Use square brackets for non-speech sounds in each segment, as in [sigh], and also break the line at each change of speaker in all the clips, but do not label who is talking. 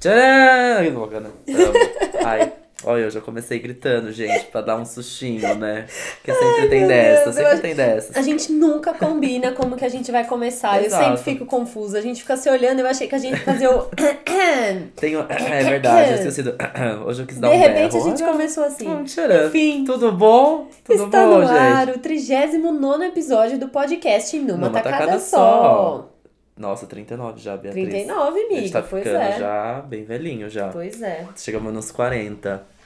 Tcharam! Bacana. [laughs] Ai, olha, eu já comecei gritando, gente, pra dar um sustinho, né? Porque sempre
Ai,
tem dessa,
Deus,
sempre
eu-
tem dessas.
A gente nunca combina como que a gente vai começar. Eu
Exato.
sempre fico confusa. A gente fica se olhando, eu achei que a gente fazia o. [coughs]
Tenho... [coughs] É verdade, eu esqueci do... [coughs] Hoje eu quis dar
De
um
repente
berro.
a gente começou assim.
Hum, tcharam.
Enfim.
Tudo bom? Tudo
Está
bom,
no
gente?
ar o 39 episódio do podcast Numa,
Numa
Tacada,
tacada
Só.
só. Nossa, 39 já, Beatriz.
39,
A gente tá
pois
ficando
é.
já bem velhinho já.
Pois é.
Chegamos nos 40.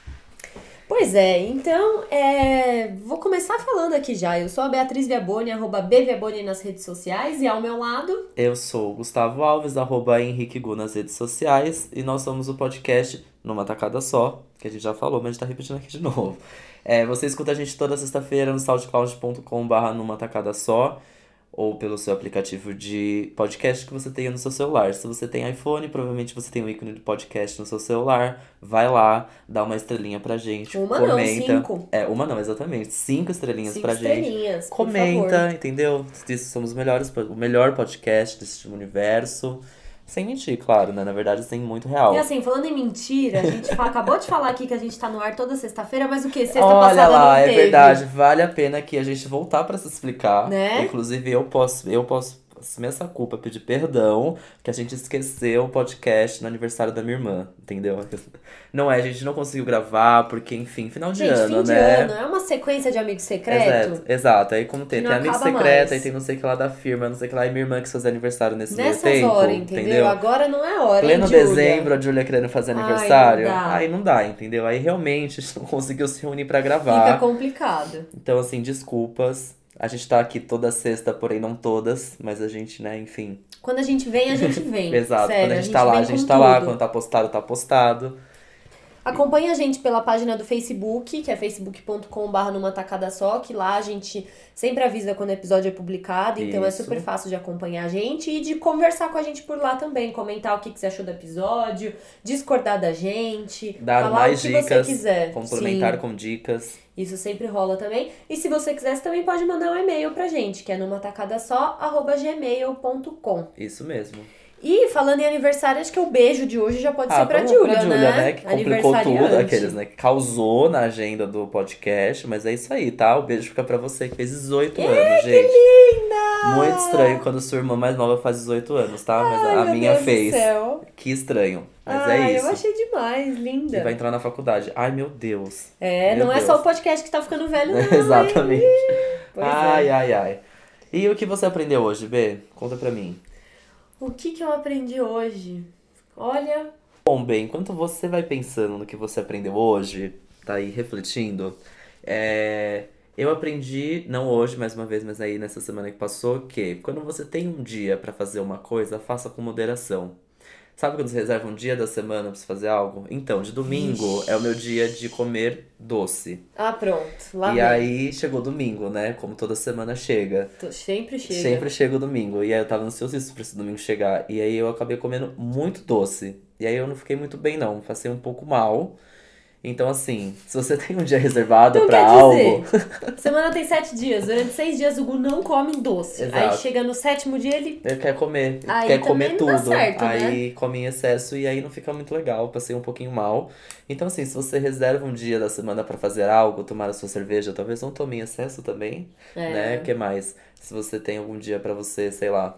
Pois é, então é, vou começar falando aqui já. Eu sou a Beatriz Viaboni, arroba Bviaboni nas redes sociais, e ao meu lado,
Eu sou o Gustavo Alves, arroba Henrique Gu nas redes sociais, e nós somos o podcast Numa Tacada Só, que a gente já falou, mas a gente tá repetindo aqui de novo. É, você escuta a gente toda sexta-feira no soundcloud.com.br numa tacada só, ou pelo seu aplicativo de podcast que você tenha no seu celular. Se você tem iPhone, provavelmente você tem um ícone de podcast no seu celular. Vai lá, dá uma estrelinha pra gente.
Uma não,
comenta.
cinco.
É, uma não, exatamente. Cinco estrelinhas
cinco
pra gente.
estrelinhas, por
Comenta, entendeu? Que somos os melhores, o melhor podcast desse universo. Sem mentir, claro, né? Na verdade, sem muito real.
E assim, falando em mentira, a gente [laughs] acabou de falar aqui que a gente tá no ar toda sexta-feira, mas o que? Sexta
Olha
passada
lá, é
teve.
verdade. Vale a pena que a gente voltar pra se explicar.
Né?
Inclusive, eu posso, eu posso essa culpa, pedir perdão, que a gente esqueceu o podcast no aniversário da minha irmã, entendeu? [laughs] Não é, a gente não conseguiu gravar, porque, enfim, final de
Gente,
ano,
fim de
né?
ano, é uma sequência de amigo secreto.
Exato, exato. Aí como tem,
que
tem
não
amigo secreto,
mais.
aí tem não sei o que lá da firma, não sei o que lá, e minha irmã quis fazer aniversário nesse meio
Nessas
tempo,
horas, entendeu? Agora não é hora,
Pleno
hein,
dezembro, a Júlia querendo fazer
Ai,
aniversário.
não dá.
Aí não dá, entendeu? Aí realmente [laughs] a gente não conseguiu se reunir pra
Fica
gravar.
complicado.
Então, assim, desculpas. A gente tá aqui toda sexta, porém não todas, mas a gente, né, enfim.
Quando a gente vem, a gente vem. [laughs]
Exato.
Sério,
Quando a gente, tá lá, a gente tá lá.
tudo.
Quando tá postado, tá postado.
Acompanhe a gente pela página do Facebook, que é facebook.com.br numa tacada só, que lá a gente sempre avisa quando o episódio é publicado, então é
Isso.
super fácil de acompanhar a gente e de conversar com a gente por lá também, comentar o que, que você achou do episódio, discordar da gente,
Dar
falar
mais
o que
dicas,
você quiser.
complementar
Sim,
com dicas.
isso sempre rola também. E se você quiser, você também pode mandar um e-mail pra gente, que é numa tacada só, arroba gmail.com.
Isso mesmo.
E falando em aniversário, acho que o beijo de hoje já pode ser pra Júlia, né?
né? Que complicou tudo, aqueles, né? Que causou na agenda do podcast, mas é isso aí, tá? O beijo fica pra você que fez 18 anos, gente.
Linda!
Muito estranho quando sua irmã mais nova faz 18 anos, tá? Mas
Ai,
a minha
Deus do
fez.
céu.
Que estranho. Mas
Ai,
é isso.
eu achei demais,
E
linda.
vai entrar na faculdade. Ai, meu Deus.
É,
Meu
não é
Deus.
só o podcast que tá ficando velho, [laughs] não.
Exatamente.
Pois
ai,
é.
ai, ai. E o que você aprendeu hoje, B? Conta pra mim.
O que que eu aprendi hoje? Olha,
Bom, bem, enquanto você vai pensando no que você aprendeu hoje, tá aí refletindo, é, eu aprendi, não hoje mais uma vez, mas aí nessa semana que passou, que quando você tem um dia pra fazer uma coisa, faça com moderação. Sabe quando você reserva um dia da semana pra você fazer algo? Então, de domingo
Vixe.
é o meu dia de comer doce.
ah, pronto. Lá
e
vem.
aí chegou domingo, né? Como toda semana chega.
Tô- Sempre chega.
Sempre chega o domingo. E aí eu tava ansiosíssimo pra esse domingo chegar. E aí eu acabei comendo muito doce. E aí eu não fiquei muito bem, não. Passei um pouco mal. Então, assim, se você [laughs] tem um dia reservado
Então
pra
quer
algo. [laughs]
Semana tem sete dias. Durante seis dias o Gu não come doce. Aí
Exato.
chega no sétimo dia ele.
Ele quer comer,
Aí
quer comer tudo.
certo, né?
aí come em excesso e aí não fica muito legal. Passei um pouquinho mal. Então, assim, se você reserva um dia da semana pra fazer algo, tomar a sua cerveja, talvez não tome em excesso também.
É,
né? O que mais? Se você tem algum dia pra você, sei lá.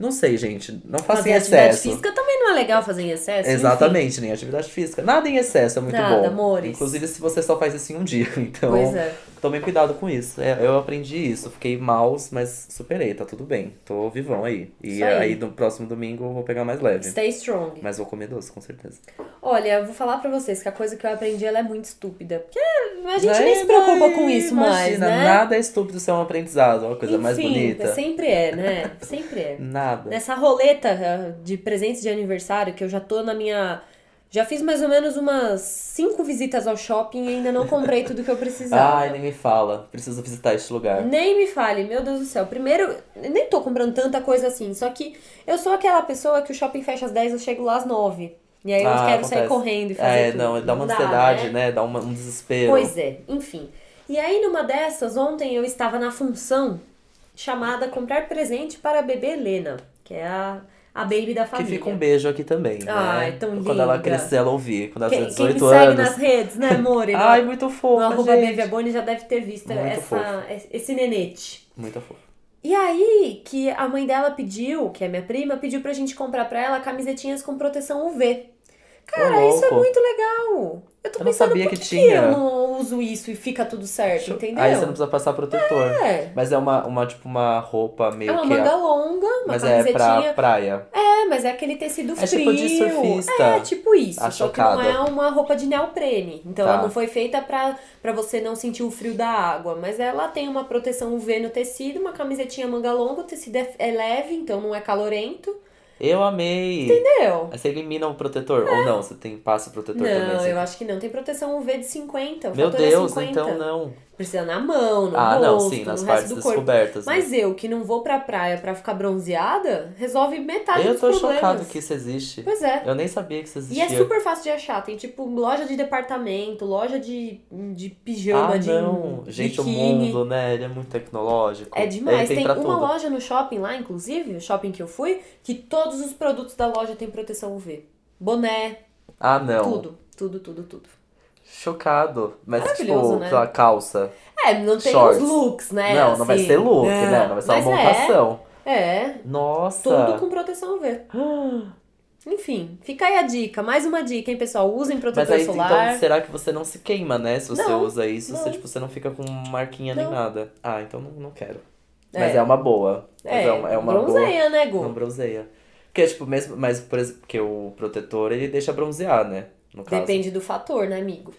Não sei, gente. Não faça em
atividade
excesso.
física também não é legal fazer em excesso. enfim.
Exatamente, nem atividade física. Nada em excesso é muito
Nada,
bom.
amores.
Inclusive se você só faz isso em um dia. [laughs] Então,
Pois é.
Tome cuidado com isso. É, eu aprendi isso. Fiquei mal, mas superei, tá tudo bem. Tô vivão aí. E
aí.
aí no próximo domingo eu vou pegar mais leve.
Stay strong.
Mas vou comer doce, com certeza.
Olha, eu vou falar pra vocês que a coisa que eu aprendi ela é muito estúpida. Porque a gente
Aí,
nem se preocupa
mas
com isso mais,
imagina,
né?
Nada é estúpido ser um aprendizado. Uma coisa mais
Enfim,
bonita.
Sempre é, né? Sempre é. [laughs]
Nada.
Nessa roleta ah, de presentes de aniversário, que eu já tô na minha. Já fiz mais ou menos umas cinco visitas ao shopping e ainda não comprei tudo que eu [laughs] precisava.
Ai, nem me fala. Preciso visitar este lugar.
Nem me fale, meu Deus do céu. Primeiro, nem tô comprando tanta coisa assim, só que eu sou aquela pessoa que o shopping fecha às 10, eu chego lá às 9. E aí eu
Ah,
quero sair
acontece.
correndo e fazer
É,
tudo.
não, dá uma
dá,
ansiedade,
né?
né? Dá uma- um desespero.
Pois é, enfim. E aí, numa dessas, ontem eu estava na função chamada Comprar Presente para a bebê Helena, que é a, a baby da
Que
família.
fica um beijo aqui também, né?
Ai, tão
Quando ela
linda.
crescer, ela ouvir. Quando ela
Quem,
tiver
quem me
18
segue
anos.
nas redes, né, amor? [laughs] No-
Ai, muito
no
fofa,
arroba
gente.
Baby já deve ter visto
Muito
essa, esse nenete.
Muito fofa.
E aí, que a mãe dela pediu, que é minha prima, pediu pra gente comprar pra ela camisetinhas com proteção UV. Cara, isso é muito legal. Eu tô
Eu não
pensando
sabia
por
que
que,
tinha.
eu não uso isso e fica tudo certo, entendeu?
Aí você não precisa passar protetor.
É.
Mas é uma, uma, tipo, uma roupa meio
É uma
que.
manga longa, uma
mas é
camisetinha.
pra praia.
É, mas é aquele tecido
É
frio.
tipo de surfista.
É, tipo isso.
Ah,
só que não
chocada.
é uma roupa de neoprene. Então
Tá.
ela não foi feita pra, pra você não sentir o frio da água. Mas ela tem uma proteção UV no tecido, uma camisetinha manga longa, o tecido é, é leve, então não é calorento.
Eu amei.
Entendeu?
Aí você elimina o protetor. Ou não, você tem passa o protetor também.
Não, eu acho que não. Tem proteção UV de 50. O
Meu
é
Deus,
50.
então não.
Precisa na mão, no
ah,
rosto,
não, sim, nas
no
partes
resto do corpo.
descobertas. né?
Mas eu, que não vou pra praia pra ficar bronzeada, resolve metade
eu
dos
tô
problemas.
chocado que isso existe.
Pois é.
Eu nem sabia que isso
E
existia.
é super fácil de achar. Tem tipo loja de departamento, loja de, de pijama,
ah,
de
não. Gente, o
biquíni.
mundo, né? Ele é muito tecnológico.
É demais.
Ele
Tem,
pra
uma
tudo.
loja no shopping lá, inclusive, o shopping que eu fui, que todos os produtos da loja têm proteção UV. Boné,
Ah, não.
tudo, tudo, tudo, tudo.
Chocado. Mas, tipo,
né?
pela calça.
É, não tem
Shorts.
os looks, né?
não, não vai
assim.
ser look,
Não,
né? Não vai ser uma
mas é.
montação.
É,
Nossa.
tudo com proteção UV. [gasps] Enfim, fica aí a dica. Mais uma dica, hein, pessoal? Usem
Mas
protetor
aí,
solar.
então, será que você não se queima, né? Se você
Não,
usa isso, você,
não.
tipo, você não fica com marquinha
Não.
nem nada. Ah, então não, não quero.
É.
Mas é uma boa. Mas
É,
é uma, é uma boa.
bronzeia, né, Gu?
Não bronzeia. Porque, tipo, mesmo. Mas, por exemplo, porque o protetor ele deixa bronzear, né? No caso.
Depende do fator, né, amigo?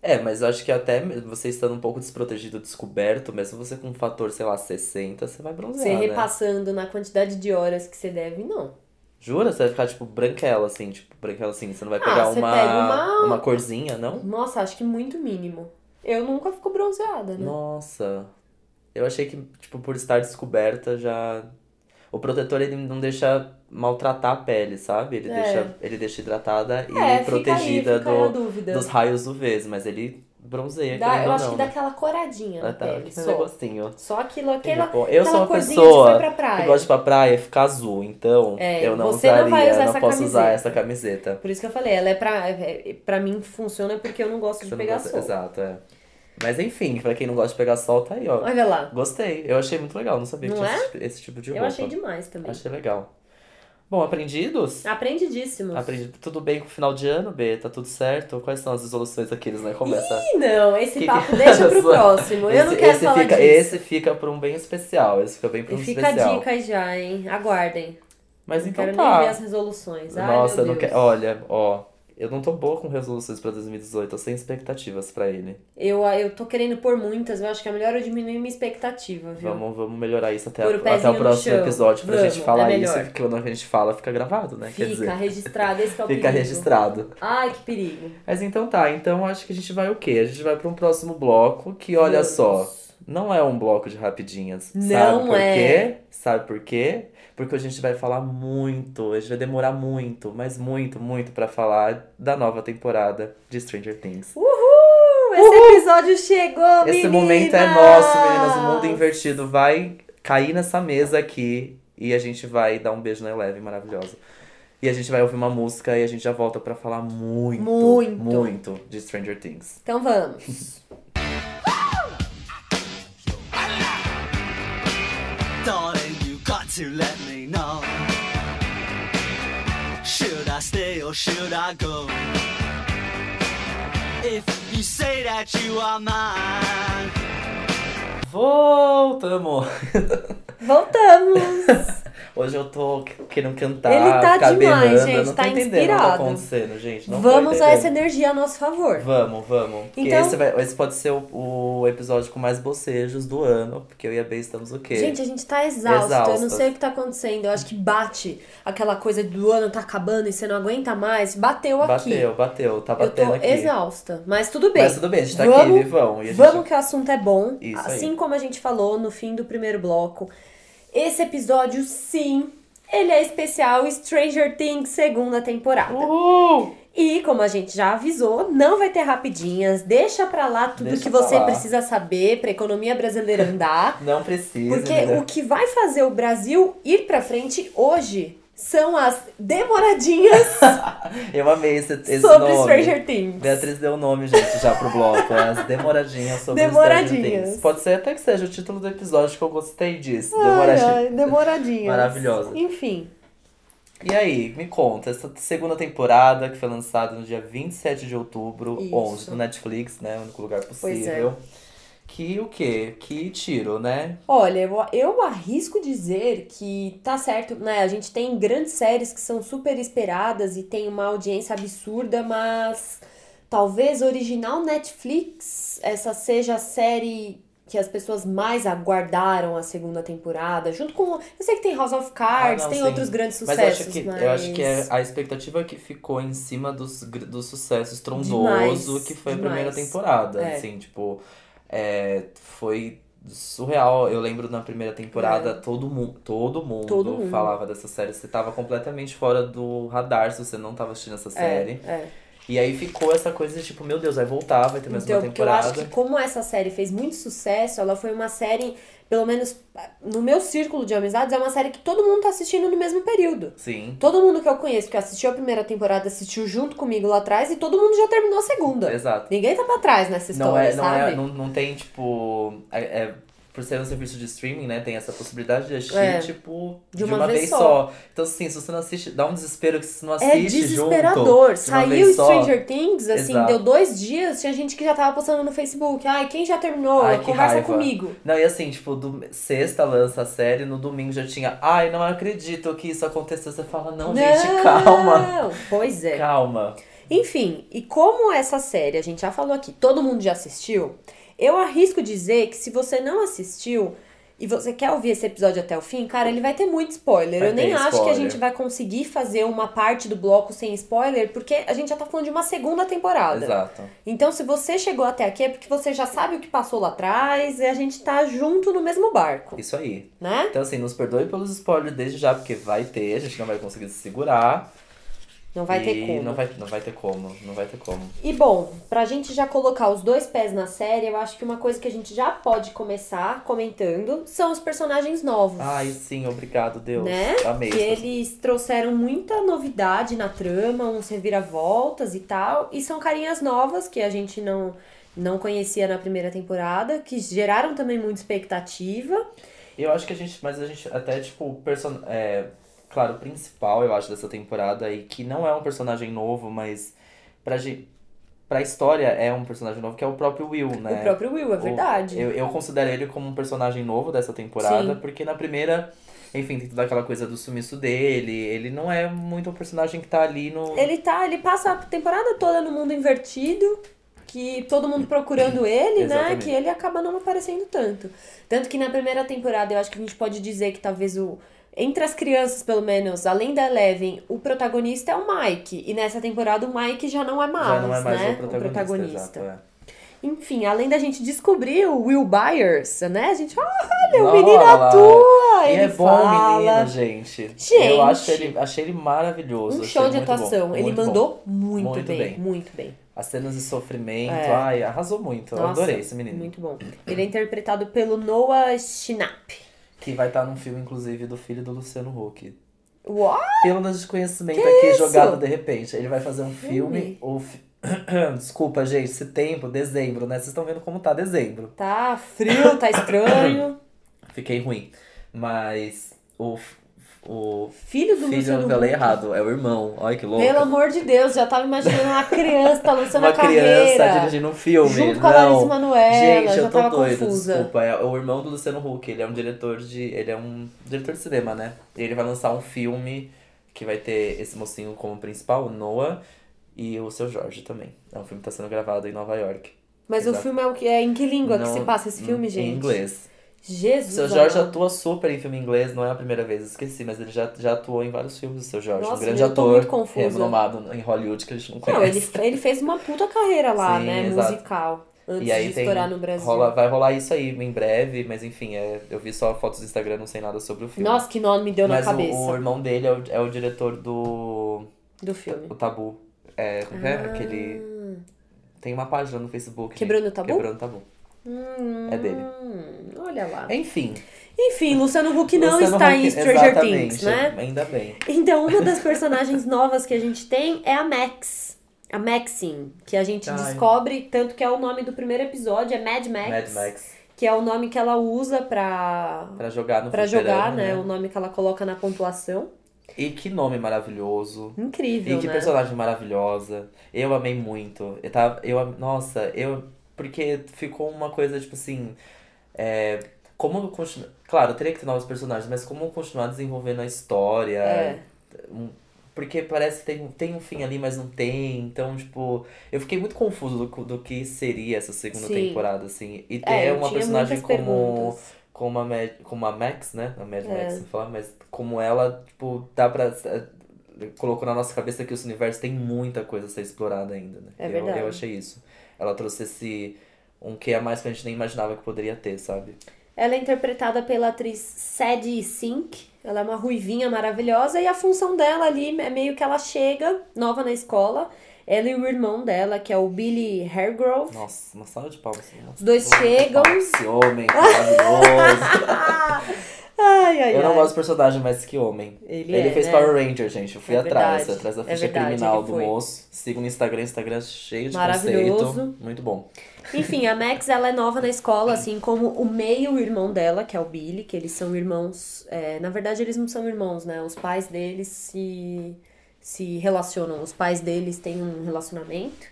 É, mas eu acho que até você estando um pouco desprotegido, descoberto, mesmo você com um fator, sei lá, 60, você vai bronzear.
Você
né?
repassando na quantidade de horas que você deve, não.
Jura? Você vai ficar, tipo, branquela, assim, tipo, branquela assim. Você não vai
Ah,
pegar uma,
uma-
uma corzinha, não?
Nossa, acho que muito mínimo. Eu nunca fico bronzeada, né?
Nossa. Eu achei que, tipo, por estar descoberta já. O protetor ele não deixa maltratar a pele, sabe? Ele,
É.
deixa, ele deixa hidratada e
É,
protegida
fica aí, fica
do, dos raios UVs, mas ele bronzeia,
Dá- eu
ou
acho
não,
que dá
né?
aquela coradinha na
Ah, tá,
pele, só.
negocinho.
Só aquilo, aquela.
Bom, eu sou uma
de
pessoa
pra praia.
que gosta de ir pra praia ficar azul, então
É,
eu não
você não
usaria,
vai usar
eu não posso usar
camiseta.
essa camiseta.
Por isso que eu falei, ela é pra, é- pra mim funciona porque eu não gosto de
Você não
pegar
gosta-
sol.
Exato, é. Mas enfim, pra quem não gosta de pegar sol, tá aí, ó.
Olha lá.
Gostei, eu achei muito legal, não sabia que
Não
tinha
é?
esse, tipo- esse tipo de
Eu
roupa.
achei demais também.
Achei legal. Bom, aprendidos?
Aprendidíssimos.
Aprendi tudo bem com o final de ano, B? Tá tudo certo? Quais são as resoluções daqueles, né? Começa.
Ih, não, esse
Que-
papo [laughs] deixa pro próximo. Eu não quero falar
fica,
disso.
Esse fica pra um bem especial. Esse fica bem pra
E
um
fica
especial.
a dica já, hein? Aguardem.
Mas
não
então
quero
tá.
nem ver as resoluções. Ai,
Nossa, não quero. Olha, ó. Eu não tô boa com resoluções pra 2018, eu sem expectativas pra ele.
Eu, eu tô querendo pôr muitas, eu acho que é melhor eu diminuir minha expectativa, viu?
Vamos, vamos melhorar isso até,
Pôr o
até o próximo episódio pra
Vamos,
gente falar
é
isso. Porque quando a gente fala, fica gravado, né? Quer
Fica
dizer,
registrado, esse que é o [laughs]
fica
perigo.
registrado.
Ai, que perigo.
Mas então tá, então acho que a gente vai o quê? A gente vai pra um próximo bloco que, olha
Vamos.
só, não é um bloco de rapidinhas.
Não
Sabe por
é.
quê? Sabe por quê? Porque a gente vai falar muito, a gente vai demorar muito, mas muito, muito pra falar da nova temporada de Stranger Things.
Uhul! Esse episódio chegou,
Esse
meninas!
momento é nosso, meninas. O mundo invertido vai cair nessa mesa aqui e a gente vai dar um beijo na Eleven maravilhosa. E a gente vai ouvir uma música e a gente já volta pra falar muito,
Muito.
muito de Stranger Things.
Então vamos.
Darling, you got to let me know. Should I stay or should I go? If you say that you are mine,
Voltamos!
Voltamos! [laughs]
Hoje eu tô querendo cantar,
Ele tá
ficar
demais, gente,
eu não
tá
tá
inspirado.
acontecendo, gente. Não
Vamos usar essa energia a nosso favor.
Vamos, vamos.
Então-
esse, vai- esse pode ser o, o episódio com mais bocejos do ano, porque eu e a Bey estamos o quê?
Gente, a gente tá exausto. Eu não sei o que tá acontecendo. Eu acho que bate aquela coisa do ano tá acabando e você não aguenta mais. Bateu aqui.
bateu, bateu, tá
Eu
batendo
tô
aqui.
exausta. Mas tudo bem.
Mas tudo bem, a gente tá
Vamos-
aqui, vivão. E gente...
Vamos que o assunto é bom.
Isso
assim
aí.
como a gente falou no fim do primeiro bloco. Esse episódio, sim, ele é especial Stranger Things segunda temporada.
Uhul!
E como a gente já avisou, não vai ter rapidinhas. Deixa pra lá tudo
Deixa
que você
lá.
precisa saber pra economia brasileira andar. [laughs]
Não precisa.
Porque
né?
o que vai fazer o Brasil ir pra frente hoje são as demoradinhas [laughs]
Eu amei esse, esse
sobre
nome.
Stranger Things.
Beatriz deu o nome, gente, já pro bloco. É as demoradinhas sobre
Demoradinhas.
Stranger Things. Pode ser até que seja o título do episódio que eu gostei disso.
Ai,
Demoradinhas.
ai, demoradinhas.
Maravilhosa.
Enfim,
E aí, me conta, essa segunda temporada que foi lançada no dia 27 de outubro,
Isso.
11, no Netflix, né? O único lugar possível. Que o quê? Que tiro, né?
olha, eu, eu arrisco dizer que tá certo, né? A gente tem grandes séries que são super esperadas e tem uma audiência absurda, mas talvez original Netflix, essa seja a série que as pessoas mais aguardaram a segunda temporada, junto com. Eu sei que tem House of Cards,
Ah, não,
tem
sim.
outros grandes
Mas
sucessos,
eu acho que,
mas...
eu acho que é a expectativa que ficou em cima dos, do sucesso estrondoso
Demais,
que foi a
demais.
primeira temporada.
É.
Assim, tipo, é, foi surreal. Eu lembro na primeira temporada, todo, mu todo mundo
É. Todo mundo.
falava dessa série. Você tava completamente fora do radar se você não tava assistindo essa série.
É, é.
E aí ficou essa coisa de tipo, meu Deus, vai voltar, vai ter mais
Então,
uma
porque eu
temporada.
acho que como essa série fez muito sucesso, ela foi uma série, pelo menos no meu círculo de amizades, é uma série que todo mundo tá assistindo no mesmo período.
Sim.
Todo mundo que eu conheço que assistiu a primeira temporada assistiu junto comigo lá atrás e todo mundo já terminou a segunda.
Exato.
Ninguém tá pra trás nessa história,
Não é, não
sabe?
é, não, não tem, tipo. é- é- por ser um serviço de streaming, né? Tem essa possibilidade de assistir,
É.
tipo,
De uma vez só.
Então, assim, se você não assiste, dá um desespero que você não
É
assiste
desesperador.
junto. de uma
Saiu
vez só.
Stranger Things, assim,
Exato.
deu dois dias, tinha gente que já tava postando no Facebook. Ai, quem já terminou?
Ai, que
Conversa
raiva.
comigo.
Não, e assim, tipo, do, sexta lança a série, no domingo já tinha. Ai, não acredito que isso aconteceu. Você fala, não, gente, calma.
Não, Pois é.
Calma.
Enfim, e como essa série, a gente já falou aqui, todo mundo já assistiu, eu arrisco dizer que se você não assistiu e você quer ouvir esse episódio até o fim, cara, ele vai ter muito spoiler.
Vai
eu nem
ter
acho que a
spoiler.
gente vai conseguir fazer uma parte do bloco sem spoiler, porque a gente já tá falando de uma segunda temporada.
Exato.
Então, se você chegou até aqui é porque você já sabe o que passou lá atrás e a gente tá junto no mesmo barco,
Isso aí.
né?
Então, assim, nos perdoe pelos spoilers desde já, porque vai ter, a gente não vai conseguir se segurar.
Não vai
e
ter como.
Não vai, não vai ter como, não vai ter como.
E bom, pra gente já colocar os dois pés na série, eu acho que uma coisa que a gente já pode começar comentando são os personagens novos.
Ai, sim, obrigado, Deus.
Né?
Amei.
Que eles trouxeram muita novidade na trama, uns reviravoltas e tal. E são carinhas novas que a gente não, não conhecia na primeira temporada, que geraram também muita expectativa.
Eu acho que a gente, mas a gente até, tipo, person... é, claro, o principal, eu acho, dessa temporada, e que não é um personagem novo, mas pra, gente, pra história é um personagem novo, que é o próprio Will, né?
O próprio Will, é
O-
verdade.
Eu, eu considero ele como um personagem novo dessa temporada,
Sim.
porque na primeira, enfim, tem toda aquela coisa do sumiço dele, ele não é muito um personagem que tá ali no...
Ele tá, ele passa a temporada toda no mundo invertido, que todo mundo procurando [clears throat] ele, né? Que ele acaba não aparecendo tanto. Tanto que na primeira temporada eu acho que a gente pode dizer que talvez o entre as crianças, pelo menos, além da Eleven, o protagonista é o Mike. E nessa temporada o Mike já não é mais,
já não é mais
né?
o protagonista, exato, é.
Enfim, além da gente descobrir o Will Byers, né? A gente, olha, o menino atua,
E
ele
é bom
fala.
o menino, gente.
Gente.
Eu acho ele, achei ele maravilhoso.
Um show de
muito bom,
atuação. ele mandou muito,
Muito
bem,
bem.
muito bem.
As cenas de sofrimento,
É.
ai, arrasou muito. Eu
Nossa,
adorei esse menino.
Muito bom. Ele é interpretado pelo Noah Schnapp.
Que vai estar num filme, inclusive, do filho do Luciano Huck.
Uau!
Pelo desconhecimento aqui
isso?
jogado de repente. Ele vai fazer um filme.
Filme?
ou fi- [clears throat] Desculpa, gente, setembro, dezembro, né? Vocês estão vendo como tá dezembro.
Tá frio, tá estranho. [coughs]
Fiquei ruim. Mas o, o
Filho do
filho
Luciano Huck.
errado, é o irmão. Olha que louco.
Pelo amor de Deus, já tava imaginando uma criança, tá lançando
Uma
a carreira.
criança dirigindo um filme.
Junto com a. Larissa Manoela,
Gente,
já
eu tô doido,
confusa.
desculpa. É o irmão do Luciano Huck, ele é um diretor de. Ele é um diretor de cinema, né? E ele vai lançar um filme que vai ter esse mocinho como principal, o Noah, e o seu Jorge também. É um filme que tá sendo gravado em Nova York.
Mas o
Exato.
filme é o que é em que língua que
Não-
se passa esse filme, gente?
Em inglês.
Jesus.
O seu Jorge
amado.
atua super em filme inglês, não é a primeira vez, esqueci, mas ele já, já atuou em vários filmes, o seu Jorge.
Nossa,
um grande ator renomado em Hollywood que a gente não
Não,
conhece.
ele, ele fez uma puta carreira lá,
Sim,
né?
exato.
Musical. Antes
E aí
de
tem,
estourar no Brasil.
rola- vai rolar isso aí em breve, mas enfim, é, eu vi só fotos do Instagram, não sei nada sobre o filme.
Nossa, que nome me deu na
mas o-
cabeça
O, irmão dele é o, é o diretor do
do filme.
o Tabu. É, como que é? Aquele... Tem uma página no Facebook.
Ah. Quebrando o Tabu?
Quebrando o Tabu.
Hum,
É dele.
Olha lá.
Enfim,
Enfim, Luciano Huck não
Luciano
está
Huck,
em Stranger Things, né?
Ainda bem.
Então, uma das [laughs] personagens novas que a gente tem é a Max. A Maxine, que a gente
Ai.
descobre, tanto que é o nome do primeiro episódio, é Mad Max.
Mad Max.
Que é o nome que ela usa pra,
Pra jogar no
pra jogar, né? O nome que ela coloca na pontuação.
E que nome maravilhoso.
Incrível,
E que
né?
personagem maravilhosa. Eu amei muito. Eu tava. Eu, nossa, eu. Porque ficou uma coisa, tipo assim. É, como continuar. Claro, teria que ter novos personagens, mas como continuar desenvolvendo a história.
É.
Um- Porque parece que tem, tem um fim ali, mas não tem. Então, tipo, eu fiquei muito confuso do, do que seria essa segunda
Sim.
temporada, assim. E ter
É,
uma personagem como
perguntas.
como a, como a Max, né? A Mad
É.
Max, falar, mas como ela, tipo, dá pra. Colocou na nossa cabeça que esse universo tem muita coisa a ser explorada ainda, né?
É
eu,
verdade.
eu achei isso. Ela trouxe esse. Um que a mais que a gente nem imaginava que poderia ter, sabe?
Ela é interpretada pela atriz Sadie Sink. Ela é uma ruivinha maravilhosa e a função dela ali é meio que ela chega nova na escola. Ela e o irmão dela, que é o Billy Haregrove.
Nossa, uma sala de palmas.
Os dois chegam.
Esse homem maravilhoso. [laughs]
Ai, ai,
eu não
ai.
gosto de personagem mais que homem.
Ele
Ele
é,
fez
né?
Power Ranger, gente. Eu fui
É
atrás,
verdade,
atrás da
é
ficha
verdade,
criminal do moço. Sigo no Instagram, Instagram cheio de
Maravilhoso.
conceito. Muito bom.
Enfim, a Max ela é nova na escola, assim como o meio irmão dela, que é o Billy, que eles são irmãos. é, na verdade, eles não são irmãos, né? Os pais deles se, se relacionam, os pais deles têm um relacionamento.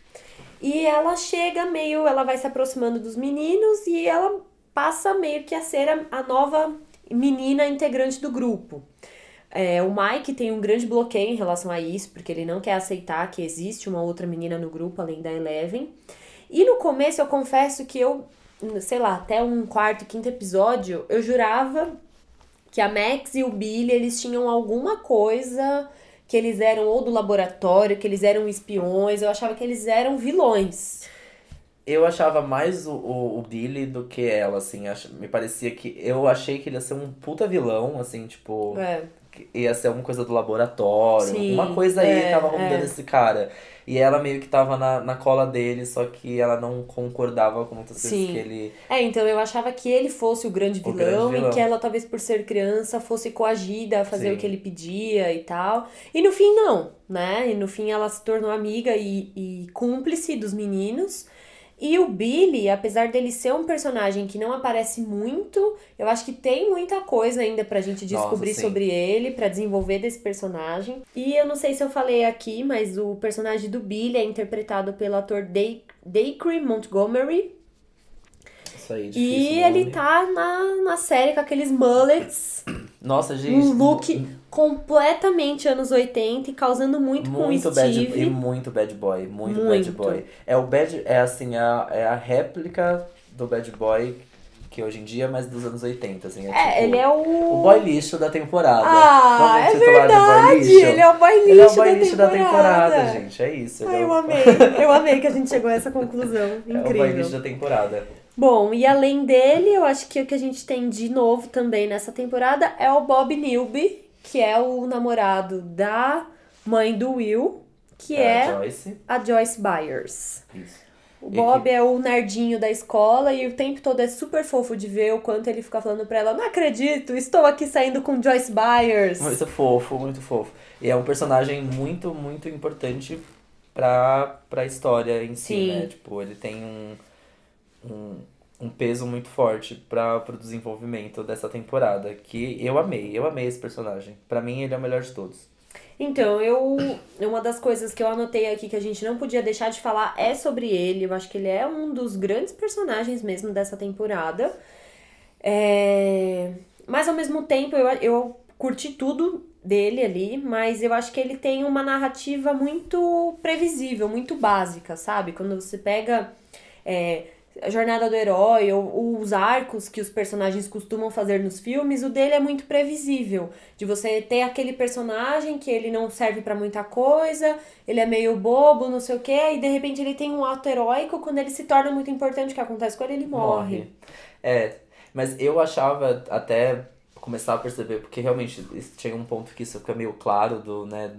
E ela chega meio, ela vai se aproximando dos meninos e ela passa meio que a ser a, a nova menina integrante do grupo. É, o Mike tem um grande bloqueio em relação a isso, porque ele não quer aceitar que existe uma outra menina no grupo além da Eleven. E no começo eu confesso que eu, sei lá, até um quarto, quinto episódio, eu jurava que a Max e o Billy, eles tinham alguma coisa que eles eram ou do laboratório, que eles eram espiões, eu achava que eles eram vilões.
Eu achava mais o, o, o Billy do que ela, assim. ach- me parecia que. Eu achei que ele ia ser um puta vilão, assim, tipo.
É.
Ia ser alguma coisa do laboratório.
Sim,
uma coisa aí
é,
tava rondando
é.
esse cara. E ela meio que tava na, na cola dele, só que ela não concordava com muitas coisas
Sim.
que ele.
É, então eu achava que ele fosse o grande
O
vilão,
grande vilão.
e que ela, talvez por ser criança, fosse coagida a fazer
Sim.
o que ele pedia e tal. E no fim, não, né? E no fim ela se tornou amiga e, e cúmplice dos meninos. E o Billy, apesar dele ser um personagem que não aparece muito, eu acho que tem muita coisa ainda pra gente
Nossa,
descobrir
sim.
sobre ele, pra desenvolver desse personagem. E eu não sei se eu falei aqui, mas o personagem do Billy é interpretado pelo ator Day- Dacre Montgomery.
Isso aí, difícil.
E ele
nome.
tá na, na série com aqueles mullets,
Nossa, gente.
um look completamente anos 80 e causando muito, com o
Muito bad,
Steve.
e muito bad boy, muito, bad
Muito.
boy. É o bad, é assim, a, é a réplica do bad boy que hoje em dia, mas dos anos 80, assim. É,
É,
tipo,
ele é o.
o boy lixo da temporada.
Ah, é verdade! Ele é o boy lixo,
Ele é o boy
da,
lixo da
temporada.
temporada, gente. É isso.
Ai,
é
eu
o-
amei. [laughs] Eu amei que a gente chegou a essa conclusão.
É o boy
Incrível.
lixo da temporada.
Bom, e além dele, eu acho que o que a gente tem de novo também nessa temporada é o Bob Newby, que é o namorado da mãe do Will, que é,
a Joyce.
a Joyce Byers.
Isso.
O Bob é o nerdinho da escola e o tempo todo é super fofo de ver o quanto ele fica falando pra ela: Não acredito, estou aqui saindo com Joyce Byers.
Muito fofo, muito fofo. E é um personagem muito, muito importante pra, pra história em si,
Sim.
né? Tipo, ele tem um, um, um peso muito forte para pro desenvolvimento dessa temporada. Que eu amei, eu amei esse personagem. Pra mim, ele é o melhor de todos.
Então, eu. Uma das coisas que eu anotei aqui que a gente não podia deixar de falar é sobre ele. Eu acho que ele é um dos grandes personagens mesmo dessa temporada. É, Mas ao mesmo tempo, eu, eu curti tudo dele ali, mas eu acho que ele tem uma narrativa muito previsível, muito básica, sabe? Quando você pega. é, a jornada do herói ou os arcos que os personagens costumam fazer nos filmes, o dele é muito previsível. De você ter aquele personagem que ele não serve pra muita coisa, ele é meio bobo, não sei o quê, e de repente ele tem um ato heróico, quando ele se torna muito importante, o que acontece com ele, ele morre.
É, mas eu achava até começar a perceber, porque realmente tinha um ponto que isso fica meio claro do, né?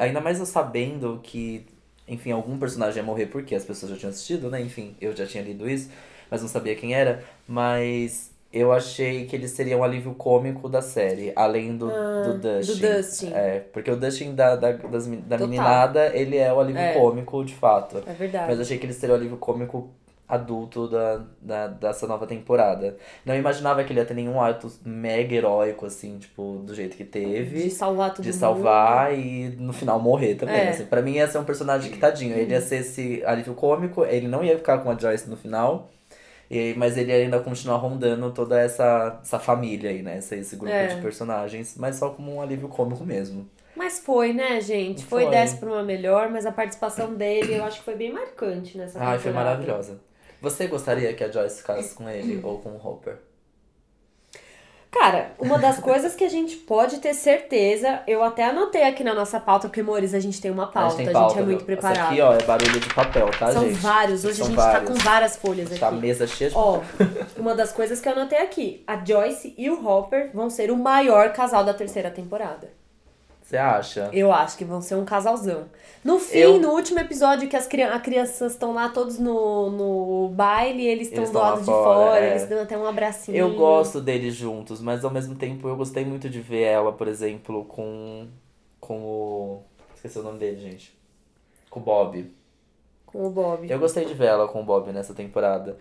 Ainda mais eu sabendo que, enfim, algum personagem ia morrer porque as pessoas já tinham assistido, né? Enfim, eu já tinha lido isso, mas não sabia quem era. Mas Eu achei que ele seria um alívio cômico da série, além do, do Dustin.
do Dustin.
É, porque o Dustin da, da, das, da
Total.
meninada, ele é o alívio
É.
cômico, de fato.
É verdade.
Mas eu achei que ele seria o alívio cômico adulto da, da, dessa nova temporada. Não imaginava que ele ia ter nenhum ato mega heróico, assim, tipo, do jeito que teve.
De salvar todo
de
mundo.
salvar e no final morrer também.
É.
Assim. Pra mim ia ser um personagem que tadinho. Ele ia ser esse alívio cômico, ele não ia ficar com a Joyce no final. E, mas ele ia ainda continuar rondando toda essa, essa família aí, né? Esse, esse grupo
É.
de personagens, mas só como um alívio cômico mesmo.
Mas foi, né, gente? Foi,
Foi.
10 pra uma melhor, mas a participação dele eu acho que foi bem marcante nessa
Ai, foi
temporada.
maravilhosa. Você gostaria que a Joyce ficasse com ele ou com o Hopper?
Cara, uma das coisas que a gente pode ter certeza, eu até anotei aqui na nossa pauta, porque, Mores, a gente tem uma pauta,
a gente pauta.
é muito preparado.
Essa aqui, ó, é barulho de papel, tá,
São
gente?
vários, hoje
São
a gente tá
vários.
com várias folhas
Tá a
aqui.
mesa cheia de
Ó, [laughs] uma das coisas que eu anotei aqui, a Joyce e o Hopper vão ser o maior casal da terceira temporada.
Você acha?
Eu acho que vão ser um casalzão. No fim,
Eu-
no último episódio que as, cri- as crianças estão lá todos no, no baile, eles estão do lado de
fora,
fora,
é.
eles dão até um abracinho.
Eu gosto deles juntos, mas ao mesmo tempo eu gostei muito de ver ela, por exemplo, com. com o. Esqueci o nome dele, gente. Com o Bob.
Com o Bob.
Eu gostei de ver ela com o Bob nessa temporada.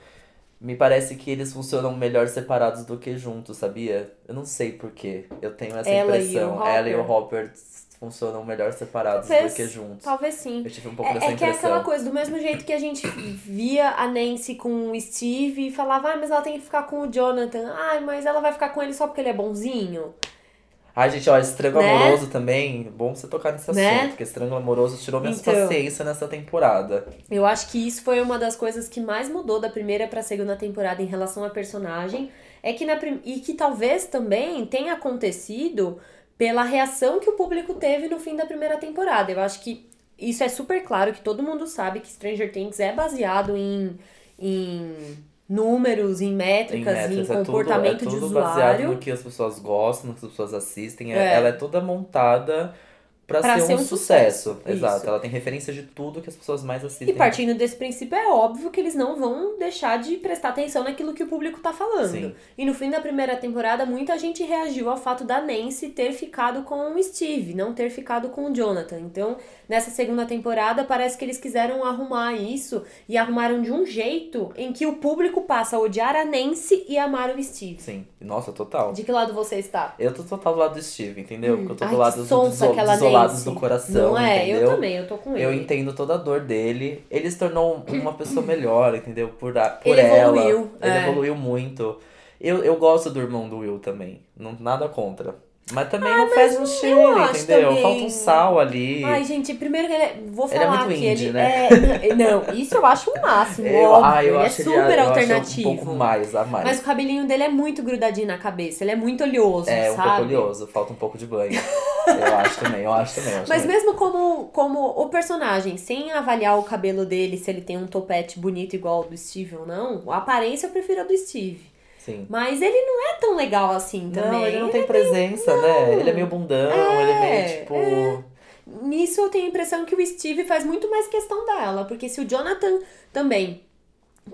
Me parece que eles funcionam melhor separados do que juntos, sabia? Eu não sei porquê. Eu tenho essa
Ela e
impressão.
o
ela e o
Hopper.
Funcionam melhor separados
Talvez-
do que juntos.
Talvez sim.
Eu tive um pouco dessa
É, é que é
impressão.
aquela coisa, do mesmo jeito que a gente via a Nancy com o Steve e falava, ah, mas ela tem que ficar com o Jonathan. Ai, mas ela vai ficar com ele só porque ele é bonzinho.
Ai, gente, ó, triângulo
Né?
amoroso também, bom você tocar nesse assunto,
Né?
porque triângulo amoroso tirou minha
Então.
paciência nessa temporada.
Eu acho que isso foi uma das coisas que mais mudou da primeira pra segunda temporada em relação à personagem. É que na prim... E que talvez também tenha acontecido pela reação que o público teve no fim da primeira temporada. Eu acho que isso é super claro, que todo mundo sabe que Stranger Things é baseado em, em números, em métricas, em,
métricas, é tudo-
comportamento
é
de
tudo baseado
usuário.
no que as pessoas gostam, no que as pessoas assistem. É-
É.
Ela é toda montada pra,
Pra
ser,
ser
um,
um
sucesso.
sucesso,
Exato. Ela tem referência de tudo que as pessoas mais
E
assistem.
partindo desse princípio, é óbvio que eles não vão deixar de prestar atenção naquilo que o público tá falando.
Sim.
E no fim da primeira temporada, muita gente reagiu ao fato da Nancy ter ficado com o Steve, não ter ficado com o Jonathan. Então, nessa segunda temporada, parece que eles quiseram arrumar isso e arrumaram de um jeito em que o público passa a odiar a Nancy e amar o Steve.
Sim. Nossa, total.
De que lado você está?
Eu tô total do lado do Steve, entendeu? Porque eu tô
Ai,
do lado
que
dos,
sonsa
dos,
aquela
dos isolados
Nancy.
do coração,
Não é?
entendeu?
Eu também, eu tô com ele.
Eu entendo toda a dor dele. Ele se tornou uma pessoa [clears throat] melhor, entendeu? Por, a, por
Ele
ela.
evoluiu,
Ele
é.
evoluiu muito. Eu, eu gosto do irmão do Will também. Não, nada contra. Mas também não faz um cheiro, entendeu?
também.
Falta um sal ali.
Ai, gente, primeiro que ele é. Vou
Ele é
falar
muito
que
indie,
ele
né?
é. [laughs] Não, isso eu acho o máximo.
eu,
óbvio.
ah, eu
ele
acho
é
ele-
super
eu
alternativo.
Acho um pouco mais, a mais.
Mas o cabelinho dele é muito grudadinho na cabeça. Ele é muito oleoso,
é um
sabe?
pouco oleoso, falta um pouco de banho. eu acho também, eu acho também. eu acho
Mas
também.
mesmo como, como o personagem, sem avaliar o cabelo dele, se ele tem um topete bonito igual ao do Steve ou não, a aparência eu prefiro a do Steve.
Sim.
Mas ele não é tão legal assim também.
Não, ele não tem presença, né? Ele é meio bundão, ele é meio tipo.
é. Nisso eu tenho a impressão que o Steve faz muito mais questão dela, porque se o Jonathan também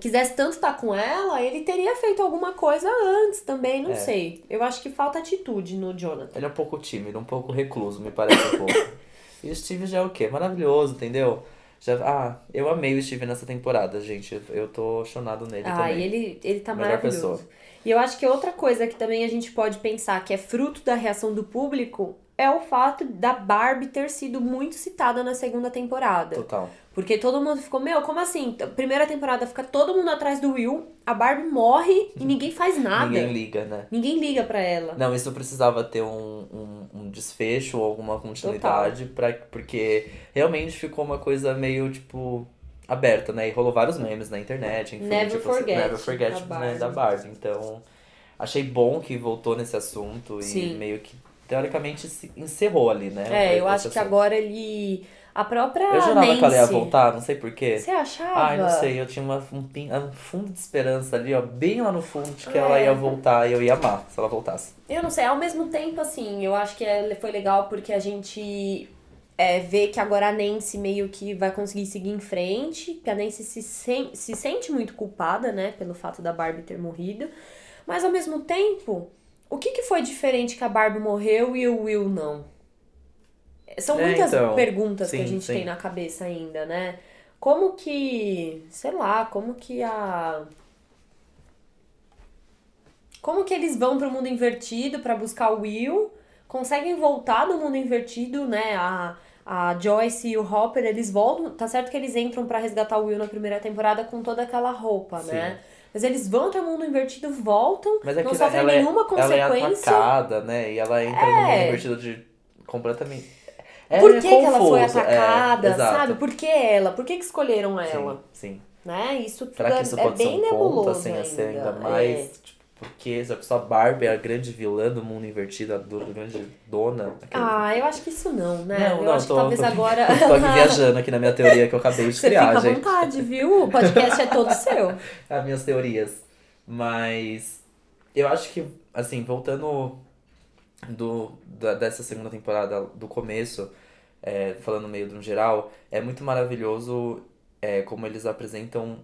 quisesse tanto estar com ela, ele teria feito alguma coisa antes também, não
É.
sei. Eu acho que falta atitude no Jonathan.
Ele é um pouco tímido, um pouco recluso, me parece um pouco. [coughs] e o Steve já é o quê? Maravilhoso, entendeu? Já, ah, eu amei o Steve nessa temporada, gente. Eu tô chonado nele
Ah,
também.
e ele, ele tá
Melhor
maravilhoso.
pessoa.
E eu acho que outra coisa que também a gente pode pensar que é fruto da reação do público é o fato da Barbie ter sido muito citada na segunda temporada.
Total.
Porque todo mundo ficou, meu, como assim? Primeira temporada fica todo mundo atrás do Will, a Barbie morre e ninguém faz [laughs] nada.
Ninguém liga, né?
Ninguém liga pra ela.
Não, isso precisava ter um, um, um desfecho ou alguma continuidade, pra, porque realmente ficou uma coisa meio, tipo, aberta, né? E rolou vários memes na internet, enfim.
Never
tipo,
forget
Never forget,
da
né,
Barbie.
da Barbie. Então, achei bom que voltou nesse assunto e
Sim.
meio que, teoricamente, se encerrou ali, né?
É, eu acho que agora ele. A própria.
Eu jurava que ela ia
Nancy-
voltar, não sei porquê.
Você achava?
Ai, não sei, eu tinha uma, um, um fundo de esperança ali, ó, bem lá no fundo, de que
É.
ela ia voltar e eu ia amar se ela voltasse.
Eu não sei, ao mesmo tempo, assim, eu acho que é- foi legal porque a gente é, vê que agora a Nancy meio que vai conseguir seguir em frente, que a Nancy se, sen se sente muito culpada, né, pelo fato da Barbie ter morrido. Mas ao mesmo tempo, o que, que foi diferente que a Barbie morreu e o Will não? São
É,
muitas
então,
perguntas que a
sim,
gente
sim.
tem na cabeça ainda, né? Como que, sei lá, como que a como que eles vão pro mundo invertido pra buscar o Will? Conseguem voltar do mundo invertido, né? A, a Joyce e o Hopper, eles voltam. Tá certo que eles entram pra resgatar o Will na primeira temporada com toda aquela roupa,
Sim.
né? Mas eles vão até o mundo invertido, voltam,
Mas é
não sofrem
ela, é-
nenhuma
ela é
consequência.
atacada, né? E ela entra no mundo
É.
invertido de completamente. É
Por que, que ela foi
é,
atacada, sabe? Por que ela? Por que, que escolheram ela?
Sim, sim.
Né? Isso tudo
Será que
é,
isso
é
pode ser
bem
um ponto,
nebuloso
assim, a ser ainda
ainda.
mais.
É.
Tipo, porque pensou a Barbie é a grande vilã do mundo invertido, a do- grande dona? Aquele-
Ah, eu acho que isso não, né?
Não,
eu
não,
acho
tô,
que talvez
tô,
agora.
tô aqui viajando aqui na minha teoria que eu acabei de
Você
criar,
fica à
gente.
vontade, viu? O podcast é todo seu. [laughs]
As minhas teorias. Mas eu acho que, assim, voltando do, da- dessa segunda temporada, do começo, é, falando meio do geral, é muito maravilhoso é, como eles apresentam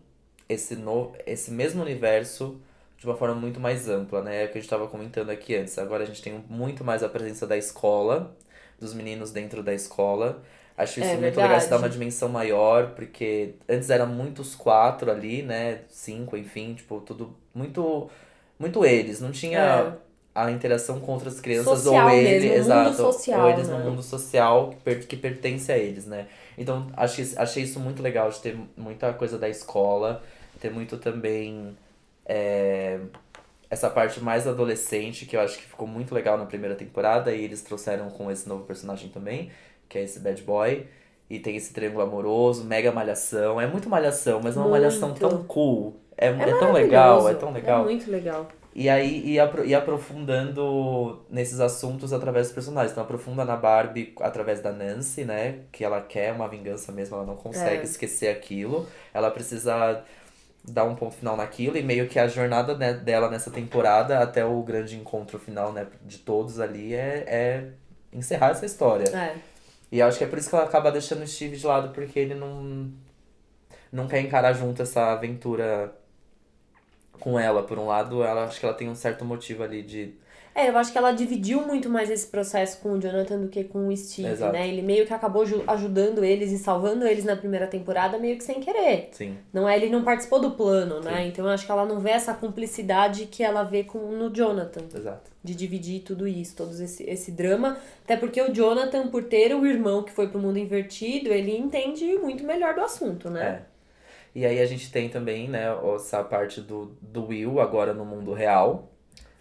esse, no, esse mesmo universo de uma forma muito mais ampla, né? É o que a gente estava comentando aqui antes. Agora a gente tem muito mais a presença da escola, dos meninos dentro da escola. Acho isso
É
muito legal, isso dá uma dimensão maior, porque antes eram muitos quatro ali, né? Cinco, enfim, tipo, tudo muito, muito eles. Não tinha
É.
a interação com outras crianças
Social
ou ele,
mesmo,
exato,
social,
ou eles
né?
no mundo social que, per- que pertence a eles, né? Então, achei, achei isso muito legal de ter muita coisa da escola, ter muito também é, essa parte mais adolescente, que eu acho que ficou muito legal na primeira temporada, e eles trouxeram com esse novo personagem também, que é esse bad boy. E tem esse triângulo amoroso, mega malhação. É muito malhação, mas é uma malhação tão cool. É, é,
É
tão legal, é tão legal.
É muito legal.
E aí, e, apro e aprofundando nesses assuntos através dos personagens. Então, aprofunda na Barbie através da Nancy, né? Que ela quer uma vingança mesmo, ela não consegue
É.
esquecer aquilo. Ela precisa dar um ponto final naquilo. E meio que a jornada né, dela nessa temporada, até o grande encontro final, né? De todos ali, é, é encerrar essa história.
É.
E acho que é por isso que ela acaba deixando o Steve de lado, porque ele não, não quer encarar junto essa aventura com ela. Por um lado, ela acho que ela tem um certo motivo ali de.
É, eu acho que ela dividiu muito mais esse processo com o Jonathan do que com o Steve,
Exato.
né? Ele meio que acabou ju- ajudando eles e salvando eles na primeira temporada, meio que sem querer.
Sim.
Não é, ele não participou do plano, né?
Sim.
Então eu acho que ela não vê essa cumplicidade que ela vê com, no Jonathan.
Exato.
De dividir tudo isso, todo esse, esse drama. Até porque o Jonathan, por ter o irmão que foi pro mundo invertido, ele entende muito melhor do assunto, né?
É. E aí a gente tem também, né, essa parte do, do Will agora no mundo real.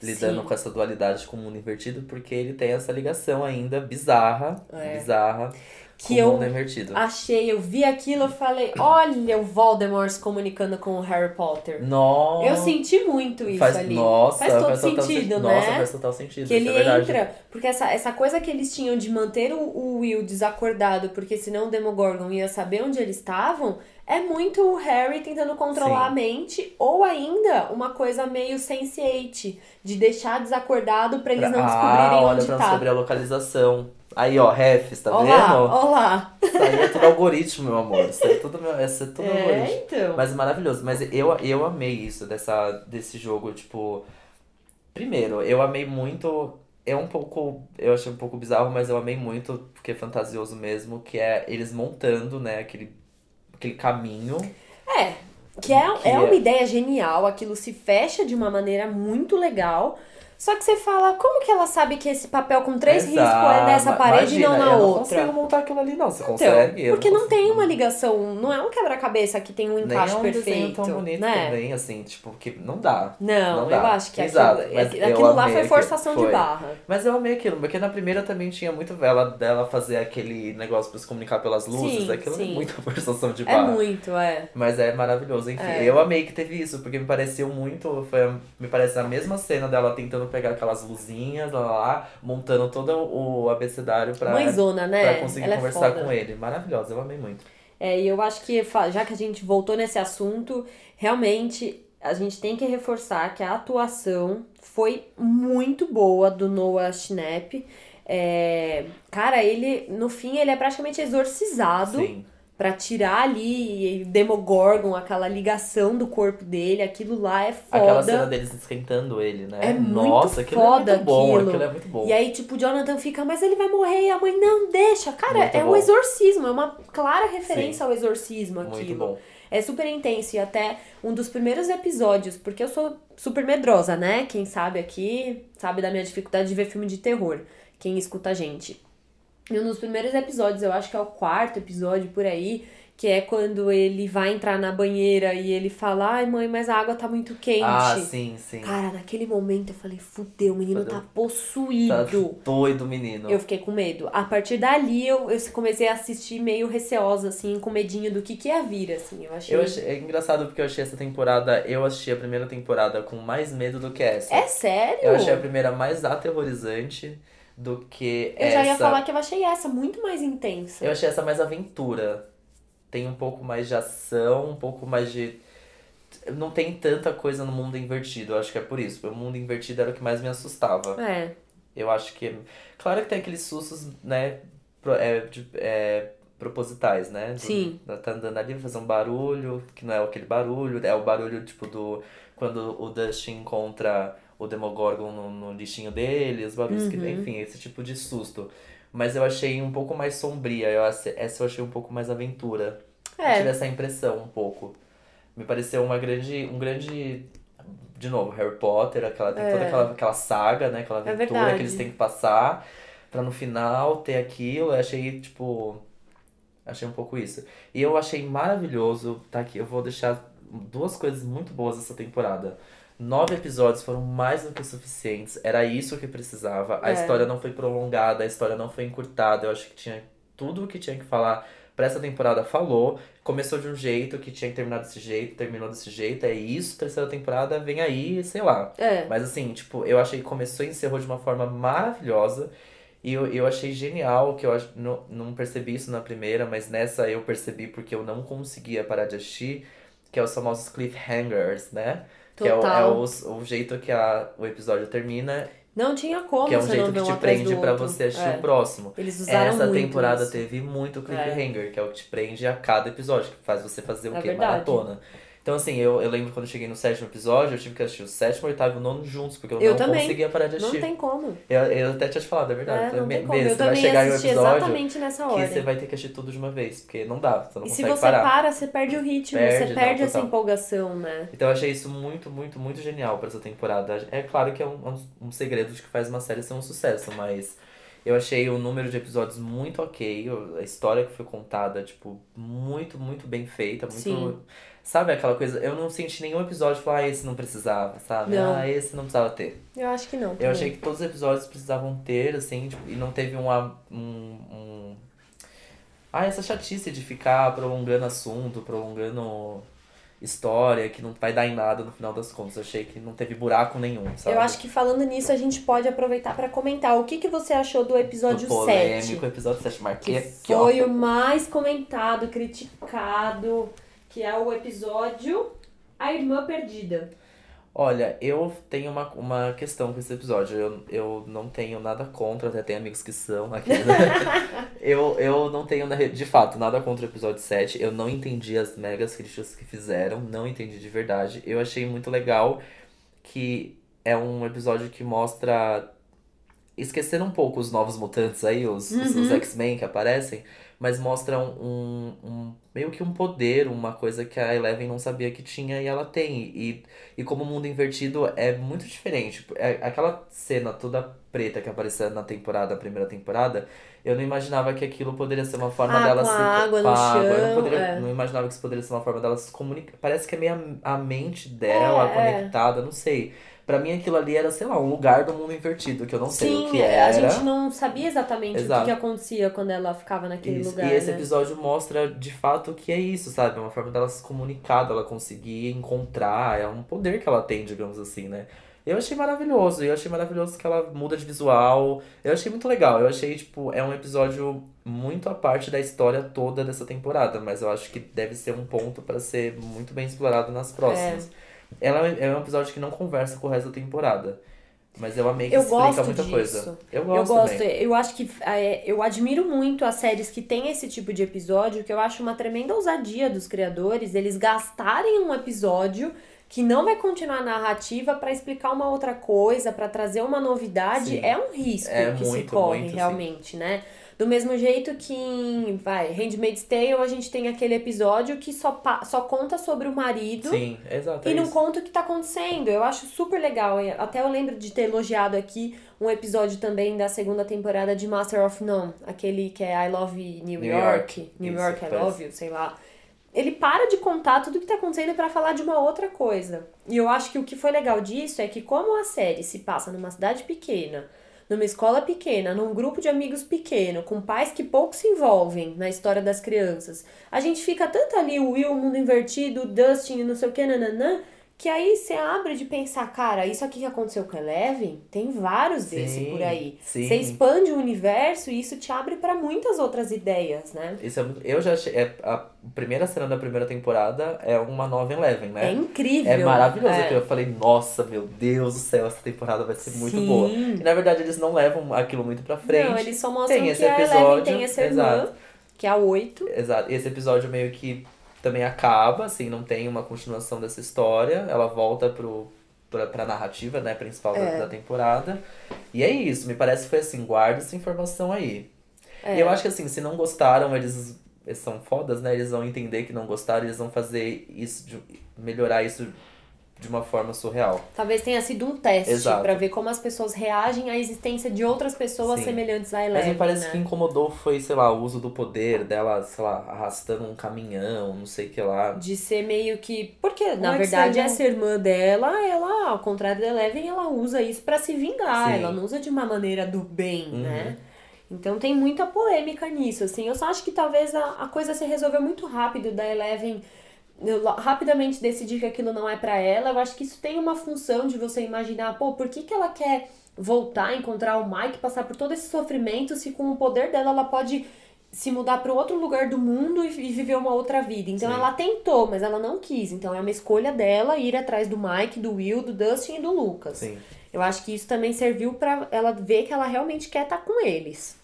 Lidando
Sim.
com essa dualidade com o mundo invertido, porque ele tem essa ligação ainda bizarra,
É.
bizarra
Que
com
eu
o mundo invertido.
Achei, eu vi aquilo, eu falei, olha o Voldemort se comunicando com o Harry Potter.
Nossa!
Eu senti muito isso
faz,
ali.
Nossa,
faz todo
total
sentido,
sen-
né?
Nossa, faz total sentido.
Que
isso
ele
é
entra, porque essa, essa coisa que eles tinham de manter o, o Will desacordado, porque senão o Demogorgon ia saber onde eles estavam, é muito o Harry tentando controlar
Sim.
a mente, ou ainda uma coisa meio sense8, de deixar desacordado pra eles
Pra-
não
ah,
descobrirem
olha,
onde
pra
tá.
descobrir a localização. Aí, ó, refs, tá
Olá,
vendo?
olá.
Isso aí é tudo algoritmo, meu amor. Isso é tudo, meu, isso é tudo algoritmo.
É, então.
Mas é maravilhoso. Mas eu, eu amei isso, dessa, desse jogo, tipo... Primeiro, eu amei muito... É um pouco... Eu achei um pouco bizarro, mas eu amei muito, porque é fantasioso mesmo, que é eles montando, né, aquele, aquele caminho.
É, que é,
Que
é
é-
uma ideia genial, aquilo se fecha de uma maneira muito legal. Só que você fala, como que ela sabe que esse papel com três riscos é nessa parede e não
Imagina,
na
eu não
outra?
consigo montar aquilo ali, não. Você
Então,
consegue?
Porque não
consigo.
tem uma ligação, não é um quebra-cabeça que tem um
Nem
encaixe
é um
perfeito,
tão bonito
né?
também, assim, tipo, que não dá.
Não,
Não dá.
eu acho que
Exato,
aquilo, aquilo, aquilo lá foi forçação de
Foi.
barra.
Mas eu amei aquilo, porque na primeira também tinha muito vela dela fazer aquele negócio pra se comunicar pelas luzes,
Sim,
aquilo é
sim.
muita [laughs] forçação de
É
barra.
muito, é.
Mas é maravilhoso, enfim.
É.
Eu amei que teve isso, porque me pareceu muito. Foi, me parece a mesma cena dela tentando pegar aquelas luzinhas lá, lá montando todo o abecedário pra,
Mãezona, né?
pra conseguir
Ela é
conversar
foda.
com ele. Maravilhosa, eu amei muito.
É, e eu acho que, já que a gente voltou nesse assunto, realmente a gente tem que reforçar que a atuação foi muito boa do Noah Schnapp. É, cara, ele, no fim, ele é praticamente exorcizado
Sim.
Pra tirar ali Demogorgon, aquela ligação do corpo dele, aquilo lá é foda.
Aquela cena deles esquentando ele, né?
É muito
Nossa, aquilo
foda
é muito bom,
aquilo.
aquilo é muito bom.
E aí, tipo, o Jonathan fica, mas ele vai morrer, e a mãe, não, deixa. Cara,
Muito
é um
bom.
exorcismo, é uma clara referência
Sim.
ao exorcismo aquilo.
Muito bom.
É super intenso e até um dos primeiros episódios, porque eu sou super medrosa, né? Quem sabe aqui sabe da minha dificuldade de ver filme de terror. Quem escuta a gente. E um dos primeiros episódios, eu acho que é o quarto episódio por aí, que é quando ele vai entrar na banheira e ele fala: Ai, mãe, mas a água tá muito quente.
Ah, sim, sim.
Cara, naquele momento eu falei: Fudeu, o menino
Fudeu.
tá possuído.
Tá doido, menino.
Eu fiquei com medo. A partir dali, eu, eu comecei a assistir meio receosa, assim, com medinho do que, que ia vir, assim. Eu achei.
Eu achei, é engraçado porque eu achei essa temporada, eu achei a primeira temporada com mais medo do que essa.
É sério?
Eu achei a primeira mais aterrorizante do que
Eu
essa.
já ia falar que eu achei essa muito mais intensa.
Eu achei essa mais aventura. Tem um pouco mais de ação, um pouco mais de. Não tem tanta coisa no mundo invertido, eu acho que é por isso. O mundo invertido era o que mais me assustava.
É.
Eu acho que. Claro que tem aqueles sustos, né? é, de- é, propositais, né? Do-
Sim.
Tá andando ali, fazer um barulho, que não é aquele barulho, é o barulho tipo do. Quando o Dustin encontra o Demogorgon no, no lixinho dele, os barulhos que.
Uhum.
Enfim, esse tipo de susto. Mas eu achei um pouco mais sombria, eu, essa eu achei um pouco mais aventura. Eu tive
É.
essa impressão um pouco. Me pareceu uma grande. um grande. De novo, Harry Potter, aquela, tem toda
É.
aquela, aquela saga, né? Aquela aventura que
verdade.
eles têm que passar pra no final ter aquilo. Eu achei, tipo. Achei um pouco isso. E eu achei maravilhoso, tá aqui, eu vou deixar duas coisas muito boas dessa temporada. Nove episódios foram mais do que suficientes, era isso que precisava. A
É.
história não foi prolongada, a história não foi encurtada. Eu acho que tinha tudo o que tinha que falar pra essa temporada falou. Começou de um jeito que tinha que terminar desse jeito, terminou desse jeito, é isso, terceira temporada vem aí, sei lá.
É.
Mas assim, tipo, eu achei que começou e encerrou de uma forma maravilhosa. E eu, eu achei genial, que eu ach- não, não percebi isso na primeira, mas nessa eu percebi porque eu não conseguia parar de assistir, que é os famosos cliffhangers, né? Que é, o, é
Total.
o, o jeito que a, o episódio termina,
Não tinha como
que é um jeito que
um
te prende
outro.
você assistir
É.
o próximo.
Eles usaram
Essa temporada
isso.
teve muito cliffhanger, que é o que te prende a cada episódio, que faz você fazer o
É
quê?
verdade.
Maratona. Então, assim, eu, eu lembro quando eu cheguei no sétimo episódio, eu tive que assistir o sétimo, oitavo e nono juntos, porque eu,
Eu
não
também.
conseguia parar de
Não
assistir.
tem como.
Eu, eu até tinha te falado, é verdade.
É, não tem
"Me-
como.
Bê,
Eu
você vai chegar em um
assisti
episódio
exatamente nessa
que
ordem.
você vai ter que assistir tudo de uma vez, porque não dá, você não
E se
consegue
você
parar.
para, você perde o ritmo,
Perde,
você
não,
perde essa
total.
empolgação, né?
Então eu achei isso muito, muito, muito genial pra essa temporada. É claro que é um, um, um segredo de que faz uma série ser um sucesso, mas eu achei o número de episódios muito ok, a história que foi contada, tipo, muito, muito bem feita, muito.
Sim.
Sabe aquela coisa? Eu não senti nenhum episódio falar, ah, esse não precisava, sabe?
Não.
Ah, esse não precisava ter.
Eu acho que não.
Eu
também.
achei que todos os episódios precisavam ter, assim, tipo, e não teve uma, um, um... Ah, essa chatice de ficar prolongando assunto, prolongando história, que não vai dar em nada no final das contas. Eu achei que não teve buraco nenhum, sabe?
Eu acho que falando nisso, a gente pode aproveitar pra comentar o que, que você achou do
Do
episódio
polêmico,
7.
episódio 7,
Que
marquei ó.
foi o mais comentado, criticado, que é o episódio A Irmã Perdida.
Olha, eu tenho uma, uma questão com esse episódio. Eu, eu não tenho nada contra, até tenho amigos que são aqui. né? [laughs] eu, eu não tenho, re- de fato, nada contra o episódio 7. Eu não entendi as megas críticas que fizeram, não entendi de verdade. Eu achei muito legal que é um episódio que mostra. Esquecendo um pouco os novos mutantes aí, os, os- os
Uhum.
X-Men que aparecem, mas mostram um, um. meio que um poder, uma coisa que a Eleven não sabia que tinha e ela tem. E e como o mundo invertido é muito diferente. É, aquela cena toda preta que apareceu na temporada, a primeira temporada, eu não imaginava que aquilo poderia ser uma forma
Ah,
dela
com
se.
água no
Eu não,
chão,
poderia-
é.
não imaginava que isso poderia ser uma forma dela se comunicar. Parece que é meio a, a mente dela
é.
conectada, não sei. Pra mim aquilo ali era, sei lá, um lugar do mundo invertido, que eu não sei
Sim,
o que
é, a
era.
gente não sabia exatamente o que,
Exato.
que acontecia quando ela ficava naquele
Isso.
lugar.
E esse
né?
episódio mostra de fato que é isso, sabe? É uma forma dela se comunicar, dela conseguir encontrar, é um poder que ela tem, digamos assim, né? Eu achei maravilhoso, eu achei maravilhoso que ela muda de visual. Eu achei muito legal. Eu achei, tipo, é um episódio muito à parte da história toda dessa temporada, mas eu acho que deve ser um ponto pra ser muito bem explorado nas próximas. Ela é é um episódio que não conversa com o resto da temporada. Mas eu amei que
Eu
explica
gosto
muita
disso.
coisa. Eu
Eu
gosto,
gosto,
também.
eu acho que é, eu admiro muito as séries que têm esse tipo de episódio, que eu acho uma tremenda ousadia dos criadores, eles gastarem um episódio que não vai continuar a narrativa pra explicar uma outra coisa, pra trazer uma novidade,
Sim.
é um risco
É
que se
muito,
corre
muito, sim.
realmente, né? Do mesmo jeito que em, vai, Handmaid's Tale, a gente tem aquele episódio que só, só conta sobre o marido
Sim, exato.
e
é
não
isso.
conta o que tá acontecendo. Eu acho super legal. E Até eu lembro de ter elogiado aqui um episódio também da segunda temporada de Master of None. Aquele que é I Love New,
New
York.
York.
New
Isso,
York, I. Love You, sei lá. Ele para de contar tudo o que tá acontecendo pra falar de uma outra coisa. E eu acho que o que foi legal disso é que como a série se passa numa cidade pequena, numa escola pequena, num grupo de amigos pequeno, com pais que pouco se envolvem na história das crianças, a gente fica tanto ali, o Will, o mundo invertido, o Dustin, não sei o que, nananã, que aí você abre de pensar, cara, isso aqui que aconteceu com Eleven, tem vários desses
Sim,
por aí.
sim.
Você expande o universo e isso te abre pra muitas outras ideias, né?
Isso é muito... Eu já achei... é- a primeira cena da primeira temporada é uma nova Eleven, né?
É incrível.
É maravilhoso.
É.
Eu falei, nossa, meu Deus do céu, essa temporada vai ser muito
Sim.
boa. E na verdade eles não levam aquilo muito pra frente.
Não, eles só mostram
Tem
que
esse
a Eleven
episódio,
tem essa irmã,
exato.
que é a 8.
Exato. Esse episódio meio que também acaba, assim, não tem uma continuação dessa história. Ela volta pro, pra, pra narrativa, né, principal da-
É.
da, temporada. E é isso, me parece que foi assim, guarda essa informação aí.
É.
E eu acho que assim, se não gostaram, eles, eles são fodas, né? Eles vão entender que não gostaram, eles vão fazer isso, de- melhorar isso de uma forma surreal.
Talvez tenha sido um teste pra ver como as pessoas reagem à existência de outras pessoas
Sim.
semelhantes a
Mas
Eleven,
me parece
né?
que incomodou foi, sei lá, o uso do poder dela, sei lá, arrastando um caminhão, não sei o que lá.
De ser meio que. Porque, na
é
verdade, essa irmã dela, ela, ao contrário da Eleven, ela usa isso pra se vingar.
Sim.
Ela não usa de uma maneira do bem,
Uhum.
né? Então tem muita polêmica nisso, assim. Eu só acho que talvez a, a coisa se resolveu muito rápido da Eleven eu rapidamente decidir que aquilo não é pra ela. Eu acho que isso tem uma função de você imaginar, pô, por que, que ela quer voltar, encontrar o Mike, passar por todo esse sofrimento, se com o poder dela ela pode se mudar para outro lugar do mundo e, viver uma outra vida. Então
Sim.
ela tentou, mas ela não quis. Então é uma escolha dela ir atrás do Mike, do Will, do Dustin e do Lucas.
Sim.
Eu acho que isso também serviu pra ela ver que ela realmente quer estar com eles.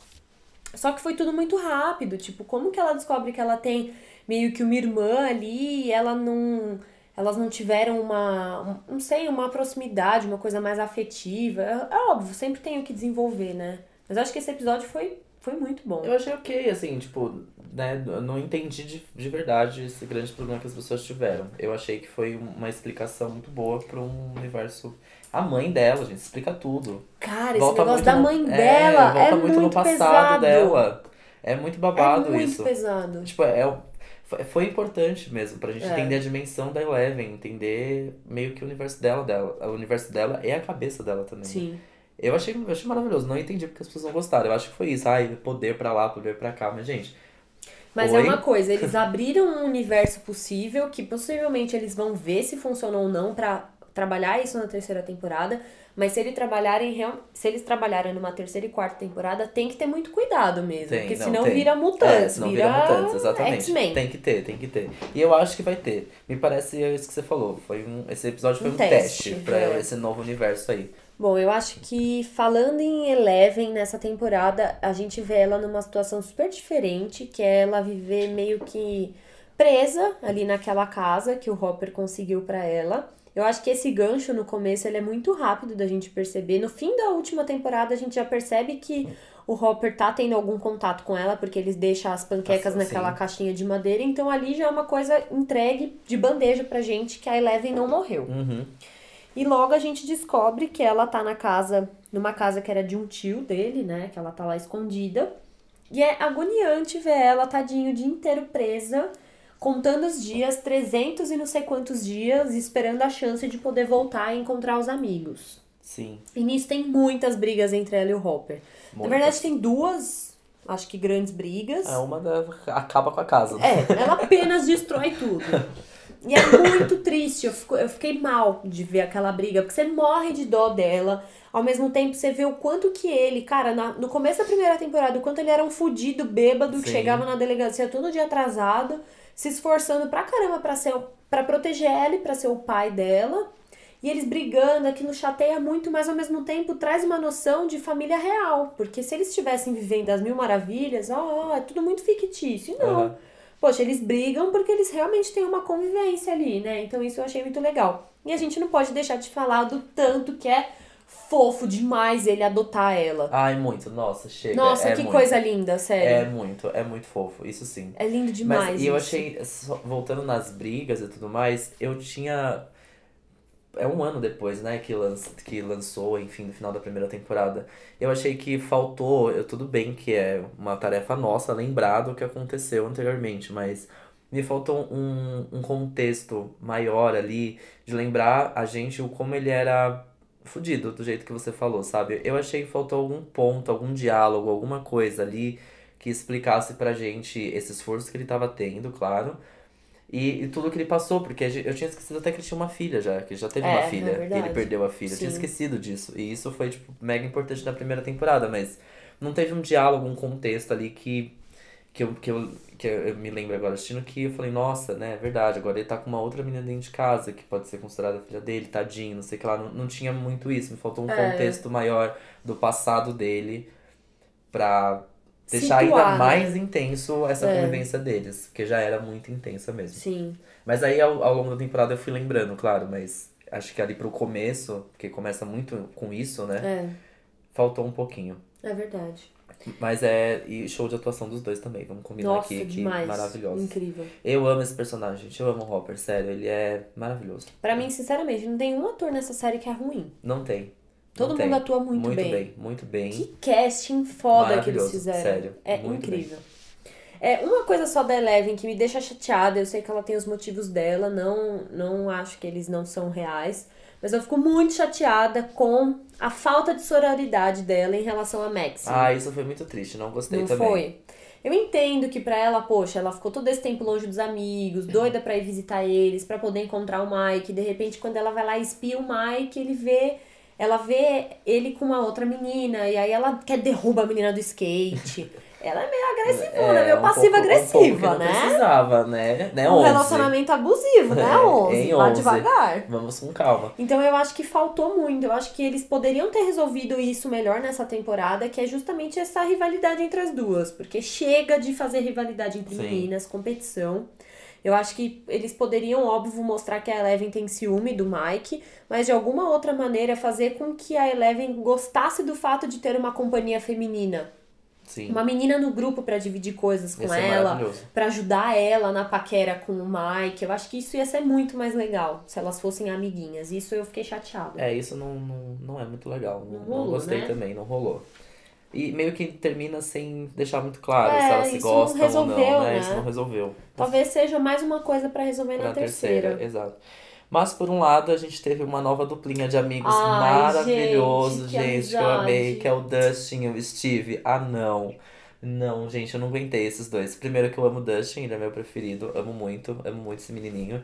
Só que foi tudo muito rápido, tipo, como que ela descobre que ela tem meio que uma irmã ali e ela não elas não tiveram uma, um- não sei, uma proximidade, uma coisa mais afetiva. É, é óbvio, sempre tem o que desenvolver, né? Mas eu acho que esse episódio foi foi muito bom.
Eu achei ok, assim, tipo, né, eu não entendi de, de verdade esse grande problema que as pessoas tiveram. Eu achei que foi uma explicação muito boa pra um universo. A mãe dela, gente, explica tudo.
Cara, esse
Volta
negócio
muito
da
no-
mãe
é,
dela
volta
é
muito no passado
pesado.
dela. É muito babado
é muito
isso.
pesado.
Tipo, é, o- foi- importante mesmo pra gente
É.
entender a dimensão da Eleven, entender meio que o universo dela, dela. O universo dela é a cabeça dela também. né?
Sim.
Eu achei, eu achei maravilhoso, não entendi porque as pessoas não gostaram. Eu acho que foi isso, ai, poder pra lá, poder pra cá, mas gente,
Mas é
Oi?
uma coisa, eles abriram um universo possível que possivelmente eles vão ver se funciona ou não pra trabalhar isso na terceira temporada. Mas se, ele trabalharem, se eles trabalharem numa terceira e quarta temporada, tem que ter muito cuidado mesmo.
Tem,
porque
não,
senão
tem.
vira
é,
mutantes,
senão
vira,
vira mutantes, exatamente. Tem que ter, tem que ter. E eu acho que vai ter. Me parece isso que você falou. Foi um, esse episódio foi
Um
um,
teste,
teste, pra
é.
esse novo universo aí.
Bom, eu acho que falando em Eleven nessa temporada, a gente vê ela numa situação super diferente, que é ela viver meio que presa ali naquela casa que o Hopper conseguiu pra ela. Eu acho que esse gancho no começo ele é muito rápido da gente perceber. No fim da última temporada a gente já percebe que o Hopper tá tendo algum contato com ela, porque eles deixam as panquecas
Ah,
naquela
sim.
caixinha de madeira, então ali já é uma coisa entregue de bandeja pra gente que a Eleven não morreu.
Uhum.
E logo a gente descobre que ela tá na casa, numa casa que era de um tio dele, né? Que ela tá lá escondida. E é agoniante ver ela, tadinho, o dia inteiro presa, contando os dias, 300 e não sei quantos dias, esperando a chance de poder voltar e encontrar os amigos.
Sim.
E nisso tem muitas brigas entre ela e o Hopper. Na
muitas.
verdade, tem duas, acho que grandes brigas.
É uma da, acaba com a casa.
É, ela apenas destrói tudo. E é muito triste, eu, fico, eu fiquei mal de ver aquela briga, porque você morre de dó dela. Ao mesmo tempo, você vê o quanto que ele, cara, na- no começo da primeira temporada, o quanto ele era um fudido, bêbado, que
Sim.
chegava na delegacia todo dia atrasado, se esforçando pra caramba pra, ser, pra proteger ela e pra ser o pai dela. E eles brigando, aquilo chateia muito, mas ao mesmo tempo traz uma noção de família real. Porque se eles estivessem vivendo as mil maravilhas, ó, ó, é tudo muito fictício. E não.
Aham.
Poxa, eles brigam porque eles realmente têm uma convivência ali, né? Então isso eu achei muito legal. E a gente não pode deixar de falar do tanto que é fofo demais ele adotar ela.
Ai, muito. Nossa, chega.
Nossa,
é
que
muito.
coisa linda,
É
sério.
muito, é muito fofo, isso sim.
É, lindo demais.
Mas e eu achei, voltando nas brigas e tudo mais, eu tinha. É um ano depois, né, que, lanç, que lançou, enfim, no final da primeira temporada. Eu achei que faltou, eu, tudo bem que é uma tarefa nossa lembrar do que aconteceu anteriormente, mas me faltou um, um contexto maior ali, de lembrar a gente o como ele era fudido, do jeito que você falou, sabe? Eu achei que faltou algum ponto, algum diálogo, alguma coisa ali que explicasse pra gente esse esforço que ele tava tendo, claro. E, e tudo que ele passou, porque eu tinha esquecido até que ele tinha uma filha já, que ele já teve
É,
uma
é
filha, e ele
verdade.
perdeu a filha. Eu tinha esquecido disso. E isso foi, tipo, mega importante na primeira temporada, mas não teve um diálogo, um contexto ali que, que, eu, que, eu, que eu, me lembro agora assistindo que eu falei, nossa, né, é verdade, agora ele tá com uma outra menina dentro de casa, que pode ser considerada filha dele, tadinho, não sei o que lá. Não, não tinha muito isso, me faltou um
É.
contexto maior do passado dele pra deixar
Situar,
ainda
né?
mais intenso essa
É.
convivência deles, porque já era muito intensa mesmo.
Sim.
Mas aí ao, ao longo da temporada eu fui lembrando, claro, mas acho que ali pro começo, porque começa muito com isso, né?
É,
Faltou um pouquinho.
é verdade.
Mas é. E show de atuação dos dois também, vamos combinar
Nossa,
aqui, que maravilhoso.
Incrível.
Eu amo esse personagem, gente. Eu amo o Hopper, sério, ele é maravilhoso.
Pra mim, sinceramente, não tem um ator nessa série que é ruim.
Não tem.
Todo
não
mundo
tem.
atua muito,
Muito
bem.
bem, muito bem.
Que casting foda que eles fizeram.
sério,
É
muito
incrível. É, uma coisa só da Eleven que me deixa chateada, eu sei que ela tem os motivos dela, não, não acho que eles não são reais, mas eu fico muito chateada com a falta de sororidade dela em relação a Maxine.
Ah, isso foi muito triste, não gostei
não
também.
foi? Eu entendo que pra ela, poxa, ela ficou todo esse tempo longe dos amigos, doida pra ir visitar eles, pra poder encontrar o Mike. De repente, quando ela vai lá e espia o Mike, ele vê. Ela vê ele com uma outra menina, e aí ela quer derrubar a menina do skate. [laughs] ela é meio agressivona,
É,
meio
um um
passiva-agressiva,
não
né?
precisava, né? né
Um
11.
relacionamento abusivo, né? [laughs]
É,
11.
em
Vá
11.
devagar.
Vamos com calma.
Então eu acho que faltou muito. Eu acho que eles poderiam ter resolvido isso melhor nessa temporada, que é justamente essa rivalidade entre as duas. Porque chega de fazer rivalidade entre
Sim.
meninas, competição. Eu acho que eles poderiam, óbvio, mostrar que a Eleven tem ciúme do Mike, mas de alguma outra maneira fazer com que a Eleven gostasse do fato de ter uma companhia feminina.
Sim.
Uma menina no grupo pra dividir coisas com ela. Pra ajudar ela na paquera com o Mike. Eu acho que isso ia ser muito mais legal se elas fossem amiguinhas. Isso eu fiquei chateada.
É, isso não, não, não é muito legal. Não,
Não
não
rolou,
gostei
né?
também, não rolou. E meio que termina sem deixar muito claro
É,
se elas se
não
gostam ou
resolveu,
não, né?
né?
Isso não resolveu.
Talvez seja mais uma coisa pra resolver
Pra
na terceira.
exato. Mas por um lado, a gente teve uma nova duplinha de amigos
Ai,
maravilhoso,
gente,
gente,
que
que, eu amei, que é o Dustin e o Steve. Ah, não. Não, gente, eu não aguentei esses dois. Primeiro que eu amo o Dustin, ele é meu preferido, amo muito, amo muito esse menininho.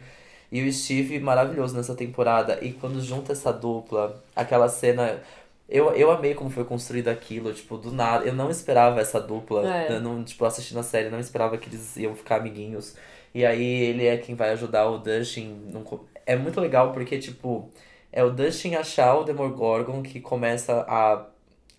E o Steve, maravilhoso nessa temporada. E quando junta essa dupla, aquela cena. Eu, eu amei como foi construído aquilo, tipo, do nada. Eu não esperava essa dupla.
É.
Eu não, tipo, assistindo a série, não esperava que eles iam ficar amiguinhos. E aí ele é quem vai ajudar o Dustin. num É muito legal porque, tipo, é o Dustin achar o Demogorgon que começa a.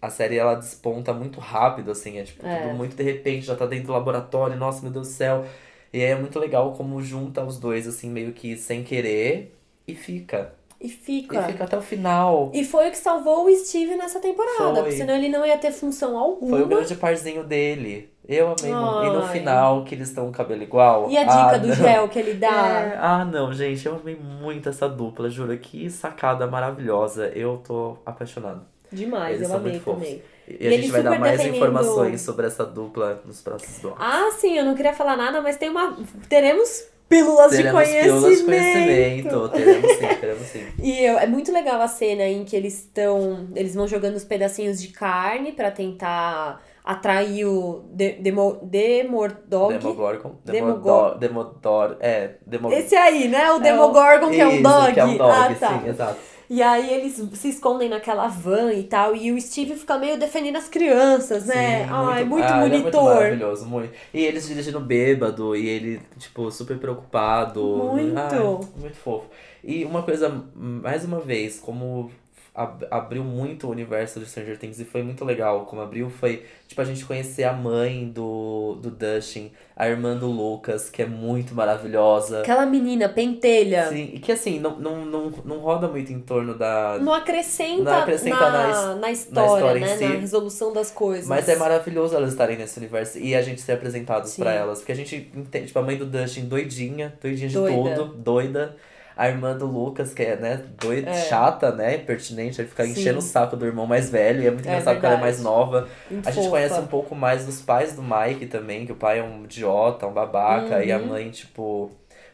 A série ela desponta muito rápido, assim, é tipo,
É.
tudo muito de repente, já tá dentro do laboratório, nossa, meu Deus do céu. E aí é muito legal como junta os dois, assim, meio que sem querer, e fica.
E fica.
E fica até o final.
E foi o que salvou o Steve nessa temporada.
Foi.
Porque senão ele não ia ter função alguma.
Foi o grande parzinho dele. Eu amei muito. E no final, que eles estão com o cabelo igual.
E a dica
ah,
do
não.
gel que ele
É,
dá.
ah, não, gente, eu amei muito essa dupla, juro. Que sacada maravilhosa. Eu tô apaixonado.
Demais,
Eles
eu amei também.
E,
E
a gente vai dar mais
defendendo-
informações sobre essa dupla nos próximos blocos.
Ah, sim, eu não queria falar nada, mas tem uma. Teremos pílulas de conhecimento.
pílulas de conhecimento. Teremos sim, teremos sim. [laughs]
E eu- é muito legal a cena em que eles estão. Eles vão jogando os pedacinhos de carne pra tentar atrair o de, demo, Demordog.
Demogorgon.
Demogor-
Demodor. É, Demogorgon.
Esse aí, né? O Demogorgon, que é um
Isso,
dog.
que é um dog,
ah, tá.
sim, exato.
E aí eles se escondem naquela van e tal. E o Steve fica meio defendendo as crianças, né?
Sim,
Ai, muito
ah, ele é muito maravilhoso, muito. E eles dirigindo bêbado, e ele, tipo, super preocupado.
Muito.
Ai, muito fofo. E uma coisa, mais uma vez, como ab- abriu muito o universo de Stranger Things e foi muito legal como abriu, foi, tipo, a gente conhecer a mãe do, do Dustin, a irmã do Lucas, que é muito maravilhosa.
Aquela menina, pentelha.
Sim, e que assim, não, não, não, não roda muito em torno da,
Não acrescenta,
Não acrescenta
na,
na
na,
his-
história,
na história
né?
si.
Na resolução das coisas.
Mas é maravilhoso elas estarem nesse universo e a gente ser apresentados pra elas. Porque a gente entende, tipo, a mãe do Dustin doidinha, doidinha de
Doida.
tudo, doida. A irmã do Lucas, que é, né, doida,
É.
chata, né, impertinente, ele fica
Sim.
enchendo o saco do irmão mais velho. E é muito
É
engraçado porque ela é mais nova.
Muito
A gente
fofa.
conhece um pouco mais dos pais do Mike também, que o pai é um idiota, um babaca. E a
Uhum.
mãe, tipo,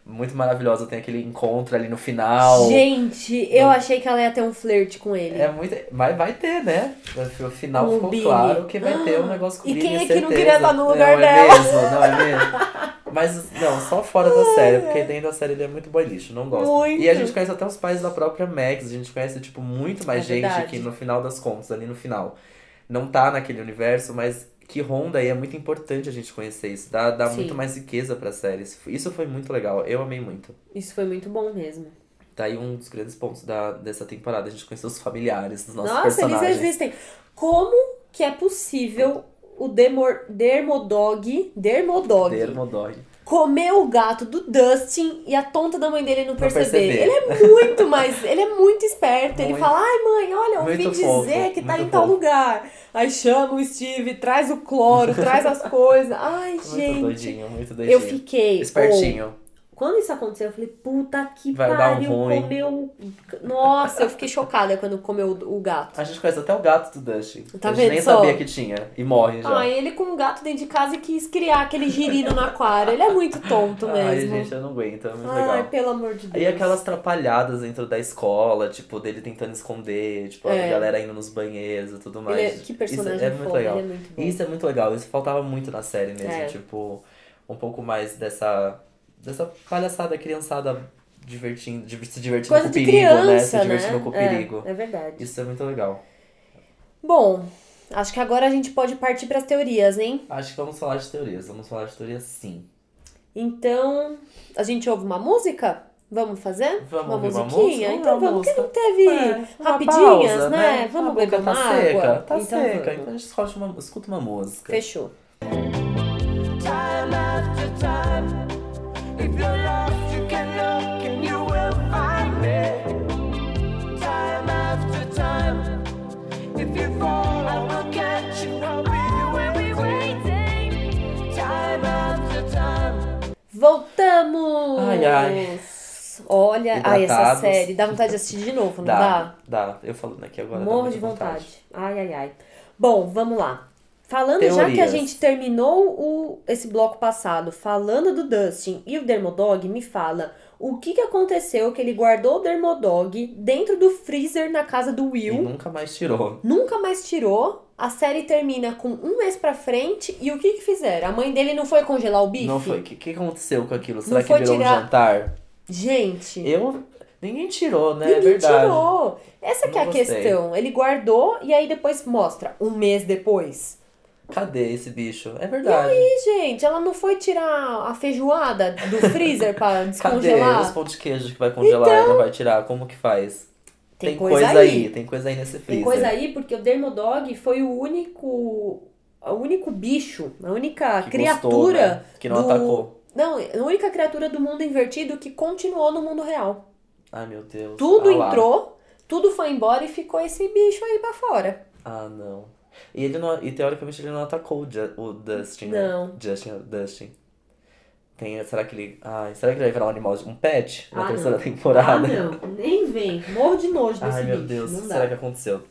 muito maravilhosa. Tem aquele encontro ali no final.
Gente, eu achei que ela ia ter um flerte com ele.
É muito. Mas vai ter, né? No final
Com
ficou
Billy.
claro que vai ter um negócio com
E
o Billy,
quem é que não
certeza.
queria estar no lugar
não,
dela?
É mesmo, não é mesmo? Mas, não, só fora da série, porque dentro da série ele é muito boy lixo, não gosto.
Muito.
E a gente conhece até os pais da própria Max, a gente conhece, tipo, muito mais
É
gente
verdade.
que no final das contas, ali no final, não tá naquele universo, mas que ronda aí é muito importante a gente conhecer isso. Dá, dá
Sim.
muito mais riqueza pra série. Isso- foi muito legal, eu amei muito.
Isso foi muito bom mesmo.
Tá aí um dos grandes pontos da, dessa temporada, a gente conheceu os familiares dos nossos
Nossa,
personagens.
eles existem. Como que é possível o Demor, Dermodog, Dermodog,
Dermodog.
Comer o gato do Dustin e a tonta da mãe dele não perceber? Ele é muito mais, ele é muito esperto. Ele
Muito.
fala, ai mãe, olha, ouvi dizer
fofo,
que tá em tal
fofo.
lugar. Aí chama o Steve, traz o cloro, traz as [laughs] coisas. Ai,
Muito
gente.
doidinho, muito doidinho.
Eu fiquei.
Espertinho.
oh, quando isso aconteceu, eu falei, puta que
Vai um
pariu,
ruim.
comeu. Nossa, eu fiquei chocada quando comeu o gato.
A gente conhece até o gato do Dustin.
Tá
a gente
vendo
nem
só?
sabia que tinha. E morre já.
Ai, ele com um gato dentro de casa e quis criar aquele girino no aquário. Ele é muito tonto
Ai,
mesmo.
gente, eu não aguento. É muito
Ai,
legal.
pelo amor de Deus.
E aquelas trapalhadas dentro da escola, tipo, dele tentando esconder, tipo,
É.
a galera indo nos banheiros e tudo mais.
Ele é- que personagem
Isso é muito
foda,
legal.
é muito
isso é muito legal, isso faltava muito na série mesmo,
É.
tipo, um pouco mais dessa, dessa palhaçada criançada divertindo, div- se divertindo
Coisa
com o
de
perigo, né? Se
criança, né?
divertindo com o
É,
perigo.
É, verdade.
Isso é muito legal.
Bom, acho que agora a gente pode partir para as teorias, hein?
Acho que vamos falar de teorias, vamos falar de teorias sim.
Então, a gente ouve uma música? Vamos fazer?
Vamos
uma
ouvir uma
musiquinha?
música?
Então
Vamos
vamos, porque não teve
É, uma
rapidinhas,
pausa,
né? Vamos
A boca
beber uma
tá
água?
seca, tá
então
seca.
vamos.
Então a gente escuta uma, escuta uma música.
Fechou.
Time after time.
Voltamos!
Ai, ai.
Olha, ai, essa série. Dá vontade de assistir de novo, não dá?
Dá, dá. Eu falando aqui agora.
Morro de vontade. Ai, ai, ai. Bom, vamos lá. Falando já que a
Teorias.
gente terminou o, esse bloco passado falando do Dustin e o Dermodog, me fala o que, que aconteceu que ele guardou o Dermodog dentro do freezer na casa do
E
Will.
nunca mais tirou.
Nunca mais tirou. A série termina com um mês pra frente. E o que que fizeram? A mãe dele não foi congelar o bife?
Não foi. O que, que aconteceu com aquilo? Será que
foi
virou
tirar-
um jantar?
Gente,
Eu. Ninguém tirou, né? é
ninguém
verdade.
tirou. Essa que é
Não
a
gostei.
questão. Ele guardou e aí depois mostra, um mês depois.
Cadê esse bicho? É
E
verdade.
aí, gente, ela não foi tirar a feijoada do freezer pra [laughs]
Cadê
descongelar?
os pão de queijo que vai congelar e não vai tirar? Como que faz?
Tem coisa aí.
Tem coisa aí nesse
Tem
freezer.
coisa aí porque o Dermodog foi o único o único bicho, a única
que
criatura
gostou, né? Que não
do-
atacou.
Não, a única criatura do mundo invertido que continuou no mundo real.
Ai, meu Deus.
Tudo
Ah
entrou, tudo foi embora e ficou esse bicho aí pra fora.
Ah, não. E ele não. E teoricamente ele não atacou o, Dustin, né?
Não.
Justin, o Dustin. Tem, será que ele. Ai, será que ele vai virar um animal, um pet na
Ah,
terceira
não.
temporada?
Ah, não, nem vem. Morro de nojo desse
Ai, meu
bicho.
Deus, o que será que aconteceu?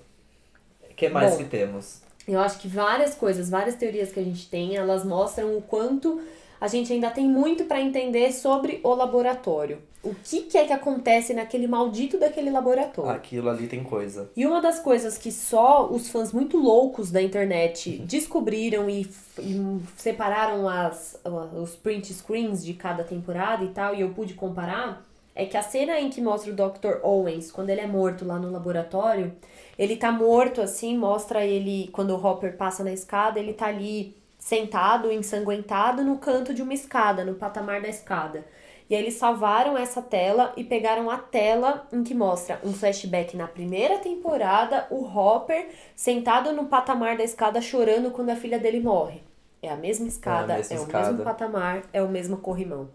O que mais
Bom.
que temos?
Eu acho que várias coisas, várias teorias que a gente tem, elas mostram o quanto a gente ainda tem muito pra entender sobre o laboratório. O que, que é que acontece naquele maldito daquele laboratório?
Aquilo ali tem coisa.
E uma das coisas que só os fãs muito loucos da internet descobriram e, e separaram as, os print screens de cada temporada e tal, e eu pude comparar, é que a cena em que mostra o Dr. Owens, quando ele é morto lá no laboratório, ele tá morto assim, mostra ele, quando o Hopper passa na escada, ele tá ali sentado, ensanguentado no canto de uma escada, no patamar da escada. E aí eles salvaram essa tela e pegaram a tela em que mostra um flashback na primeira temporada, o Hopper sentado no patamar da escada chorando quando a filha dele morre. É a mesma escada, é,
mesma
o
escada.
mesmo patamar, é o mesmo corrimão.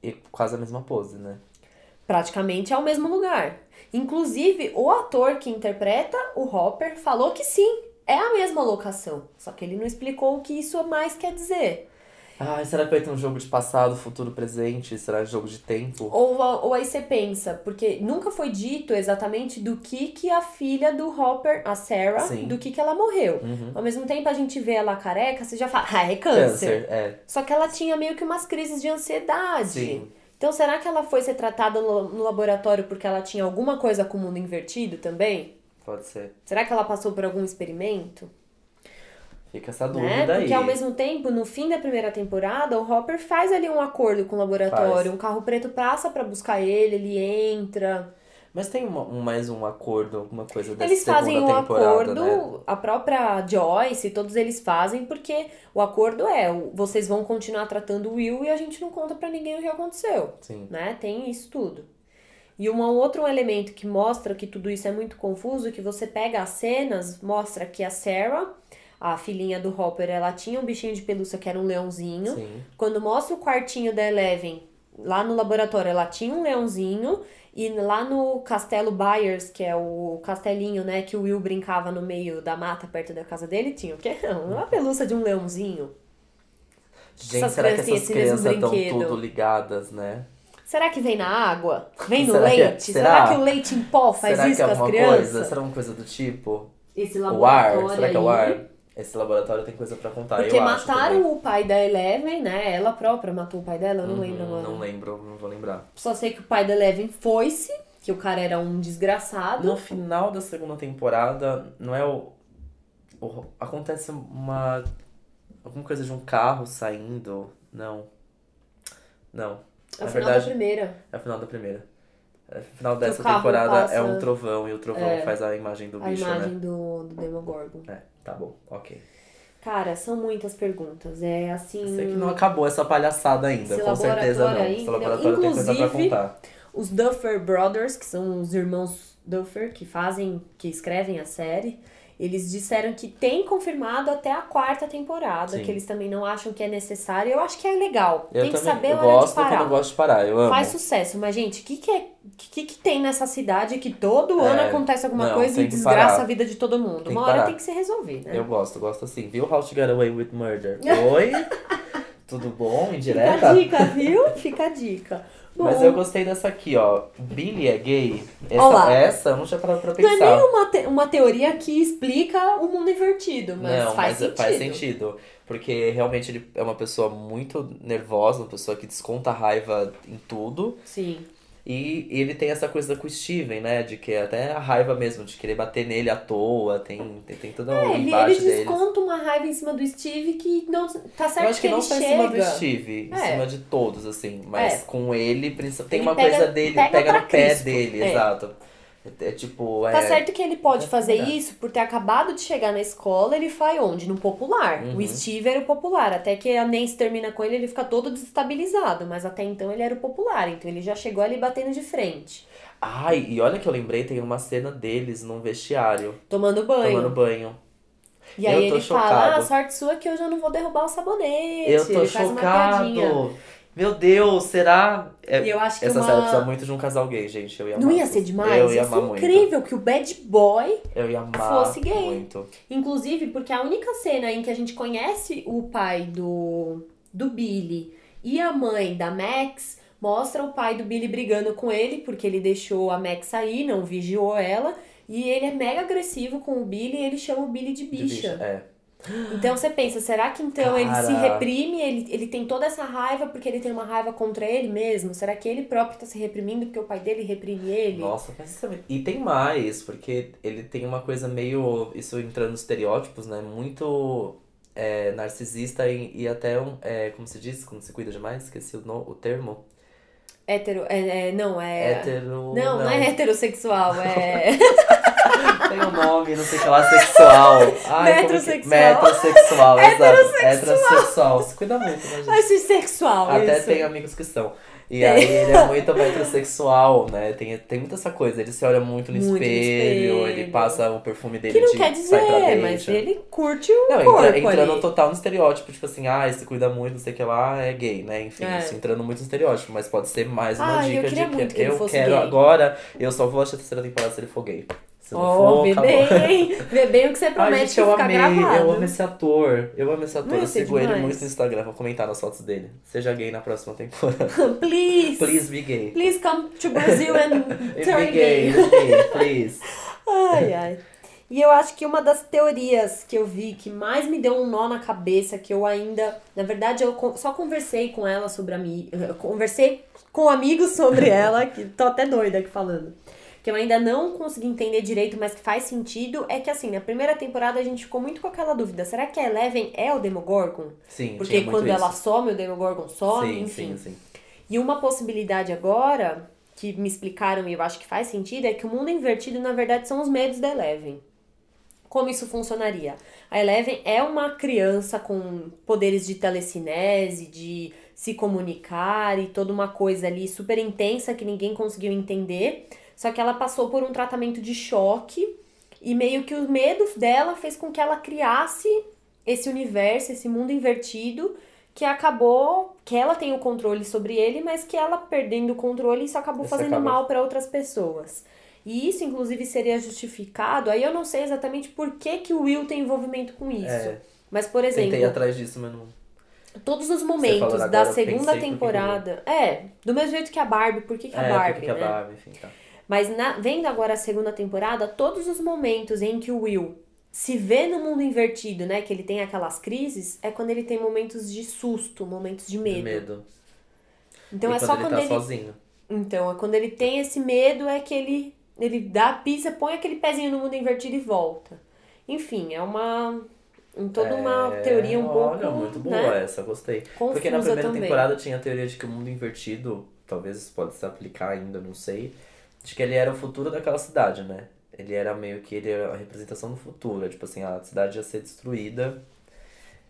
E quase a mesma pose, né?
Praticamente é o mesmo lugar. Inclusive, o ator que interpreta o Hopper falou que sim, é a mesma locação. Só que ele não explicou o que isso mais quer dizer.
Ai, será que vai ter um jogo de passado, futuro, presente? Será jogo de tempo?
Ou, ou aí você pensa, porque nunca foi dito exatamente do que que a filha do Hopper, a Sarah,
Sim.
do que que ela morreu.
Uhum.
Ao mesmo tempo, a gente vê ela careca, você já fala, [laughs] ah, é câncer.
Câncer, é.
Só que ela tinha meio que umas crises de ansiedade.
Sim.
Então, será que ela foi ser tratada no, no laboratório porque ela tinha alguma coisa com o mundo invertido também?
Pode ser.
Será que ela passou por algum experimento?
Fica essa
Né?
dúvida
Porque
aí.
ao mesmo tempo, no fim da primeira temporada, o Hopper faz ali um acordo com o laboratório.
Faz.
Um carro preto passa pra buscar ele, ele entra.
Mas tem uma- um, mais um acordo, alguma coisa dessa
Eles fazem um
temporada,
acordo,
né?
a própria Joyce, todos eles fazem, porque o acordo é, vocês vão continuar tratando o Will e a gente não conta pra ninguém o que aconteceu,
Sim.
né? Tem isso tudo. E um outro elemento que mostra que tudo isso é muito confuso, que você pega as cenas, mostra que a Sarah, a filhinha do Hopper, ela tinha um bichinho de pelúcia que era um leãozinho.
Sim.
Quando mostra o quartinho da Eleven, lá no laboratório, ela tinha um leãozinho. E lá no Castelo Byers, que é o castelinho, né, que o Will brincava no meio da mata, perto da casa dele, tinha o quê? [laughs] Uma pelúcia de um leãozinho.
Gente,
Essas
será que essas crianças estão tudo ligadas, né?
Será que vem na água? Vem no
Será que-
leite? Será?
será?
que o leite em pó faz
será
isso
que é
com as
alguma
crianças?
coisa? Será uma coisa do tipo?
Esse
O ar?
laboratório
Será que é o ar? Esse laboratório tem coisa pra contar,
Porque mataram o pai da Eleven, né? Ela própria matou o pai dela, eu não
Uhum,
lembro agora.
Não lembro, não vou lembrar.
Só sei que o pai da Eleven foi-se, que o cara era um desgraçado.
No final da segunda temporada, não é o. o- acontece uma. Alguma coisa de um carro saindo. Não. Não.
É o
Na
final
verdade,
da primeira.
é o final da primeira. É, O final dessa temporada
passa-
é um trovão e o trovão
É.
faz a imagem do
A
bicho,
imagem
né?
do, do Demogorgon.
É, tá bom, ok.
Cara, são muitas perguntas. É assim.
Eu sei que não acabou essa palhaçada ainda, com certeza não.
laboratório
Esse
ainda-
laboratório tem coisa pra
Inclusive,
contar.
Os Duffer Brothers, que são os irmãos Duffer que fazem, que escrevem a série, eles disseram que tem confirmado até a quarta temporada,
Sim.
que eles também não acham que é necessário. Eu acho que é legal.
Eu
tem que saber
eu
a hora de
gosto
parar.
eu gosto de parar, eu amo.
Faz sucesso, mas gente, o que, que, é, que, que tem nessa cidade que todo
É,
ano acontece alguma
não,
coisa e desgraça
parar.
a vida de todo mundo?
Tem
Uma hora tem que se resolver, né?
Eu gosto, gosto assim. Viu How to Get Away with Murder? [laughs] Oi? Tudo bom?
Fica a
Indireta?
dica, viu? Fica a dica.
Mas
Bom,
eu gostei dessa aqui, ó. Billy é gay?
Olá.
Essa, essa eu não tinha parado pra
Não é
pensar.
nem uma, te- uma teoria que explica o mundo invertido, mas
não,
faz
mas
sentido.
faz sentido. Porque realmente ele é uma pessoa muito nervosa, uma pessoa que desconta raiva em tudo.
Sim.
E ele tem essa coisa com o Steven, né? De que até a raiva mesmo, de querer bater nele à toa. Tem, tem, tem todo um
É, ele, desconta uma raiva em cima do Steve que não tá certo
Eu acho que, não
ele
só em cima do Steve, em
É.
cima de todos, assim. Mas
É.
com ele, principalmente. Tem
Ele
uma
pega-
coisa dele,
pega
pega, no pé
Cristo.
dele,
É.
exato. É, é tipo. É,
Tá certo que ele pode
É
fazer isso por ter acabado de chegar na escola, ele vai onde? No popular.
Uhum.
O Steve era o popular. Até que a Nancy termina com ele, ele fica todo desestabilizado. Mas até então ele era o popular. Então ele já chegou ali batendo de frente.
Ai, e olha que eu lembrei, tem uma cena deles num vestiário,
Tomando banho.
tomando banho.
E aí
Eu tô
ele fala,
chocado.
ah, sorte sua que eu já não vou derrubar o sabonete.
Eu tô
ele
chocado! Meu Deus, será? É,
eu acho que
essa
uma...
série precisa muito de um casal gay, gente. Eu ia
Não ia ser demais?
Eu ia amar muito.
incrível que o bad boy
Eu ia amar
fosse gay.
muito.
Inclusive, porque a única cena em que a gente conhece o pai do, do Billy e a mãe da Max mostra o pai do Billy brigando com ele, porque ele deixou a Max sair, não vigiou ela. E ele é mega agressivo com o Billy e ele chama o Billy de
De
bicha.
É.
Então você pensa, será que então ele se
Cara.
reprime, ele, ele tem toda essa raiva porque ele tem uma raiva contra ele mesmo? Será que ele próprio tá se reprimindo porque o pai dele reprime ele?
Nossa, é- E tem mais, porque ele tem uma coisa meio. Isso entrando nos estereótipos, né? Muito é, narcisista e, e até um. É, como se diz? Quando se cuida demais? Esqueci o, no- o termo.
Hétero. É, é, não, é.
Hétero.
Não, não, é heterossexual, é. [laughs] [laughs]
Tem um nome, não sei o que lá, sexual. Ai, como que-
Metrosexual.
Metrosexual, [laughs] exato.
Heterossexual.
Se cuida muito, né, gente?
Acho sexual,
Até
isso.
tem amigos que são. E aí ele é muito metrosexual, né? Tem, tem muita essa coisa. Ele se olha muito no,
Muito no
espelho,
espelho.
ele passa o perfume dele
Que não
de
quer dizer, mas ele curte o
Não,
corpo
entra, entrando
ali.
total no estereótipo, tipo assim, ah, se cuida muito, não sei o que lá, é gay, né? Enfim,
É.
isso entrando muito no estereótipo, mas pode ser mais uma
Ah,
dica de
que ele
eu quero
gay.
agora, eu só vou assistir a terceira temporada se ele for gay. Se não
Ó,
for,
vê bem, vê bem o que você [laughs]
Ai,
promete
gente,
que
eu amei,
gravado.
eu amo esse ator. Eu amo esse ator,
Não,
eu sigo ele muito no Instagram, vou comentar nas fotos dele. Seja gay na próxima temporada. [laughs]
Please,
Please be gay.
please come to Brazil and [laughs]
Be
turn
gay,
gay.
be gay, please.
Ai, ai. E eu acho que uma das teorias que eu vi que mais me deu um nó na cabeça, que eu ainda. Na verdade, eu só conversei com ela sobre a mi- eu Conversei com amigos sobre ela, que tô até doida aqui falando. Que eu ainda não consegui entender direito, mas que faz sentido, é que assim, na primeira temporada a gente ficou muito com aquela dúvida: será que a Eleven é o Demogorgon?
Sim,
Porque quando
isso.
ela some, o Demogorgon some,
sim,
enfim.
sim, sim.
E uma possibilidade agora, que me explicaram e eu acho que faz sentido, é que o mundo invertido, na verdade, são os medos da Eleven. Como isso funcionaria? A Eleven é uma criança com poderes de telecinese, de se comunicar e toda uma coisa ali super intensa que ninguém conseguiu entender. Só que ela passou por um tratamento de choque e meio que os medos dela fez com que ela criasse esse universo, esse mundo invertido, que acabou que ela tem o controle sobre ele, mas que ela perdendo o controle isso acabou fazendo
acaba-
mal para outras pessoas. E isso inclusive seria justificado. Aí eu não sei exatamente por que que o Will tem envolvimento com isso.
É,
Mas por exemplo,
tentei atrás disso, mas não.
todos os momentos
agora,
da segunda
por que que
temporada, é, do mesmo jeito que a Barbie, por que, que a
é,
Barbie,
porque que a
né?
Barbie, enfim, tá.
Mas na- vendo agora a segunda temporada, todos os momentos em que o Will se vê no mundo invertido, né? Que ele tem aquelas crises, é quando ele tem momentos de susto, momentos de medo.
De medo.
Então
e
é
quando
só
ele
quando
tá
ele.
sozinho.
Então, é quando ele tem esse medo, é que ele, ele dá a pisa, põe aquele pezinho no mundo invertido e volta. Enfim, é uma. Em toda uma
É,
teoria um pouco.
Olha, muito boa
né,
essa, gostei.
Confusa
Porque na primeira
também.
temporada tinha a teoria de que o mundo invertido, talvez pode se aplicar ainda, não sei, de que ele era o futuro daquela cidade, né? Ele era meio que ele era a representação do futuro, é tipo assim, a cidade ia ser destruída.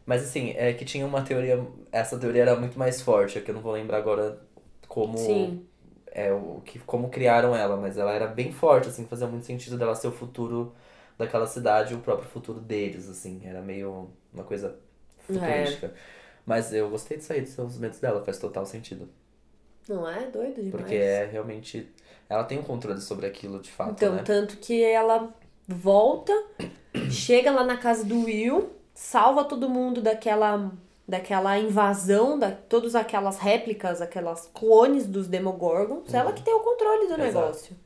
Mas assim, é que tinha uma teoria, essa teoria era muito mais forte, é que eu não vou lembrar agora como
Sim.
é o que como criaram ela, mas ela era bem forte, assim, fazia muito sentido dela ser o futuro daquela cidade, o próprio futuro deles, assim, era meio uma coisa futurística. Mas eu gostei disso aí, dos seus medos dela, faz total sentido.
Não é? Doido demais.
Porque é realmente. Ela tem um controle sobre aquilo de fato,
Então,
né?
tanto que ela volta, chega lá na casa do Will, salva todo mundo daquela daquela invasão, da todas aquelas réplicas, aquelas clones dos Demogorgons. Ela que tem o controle do
Uhum. Exato.
negócio.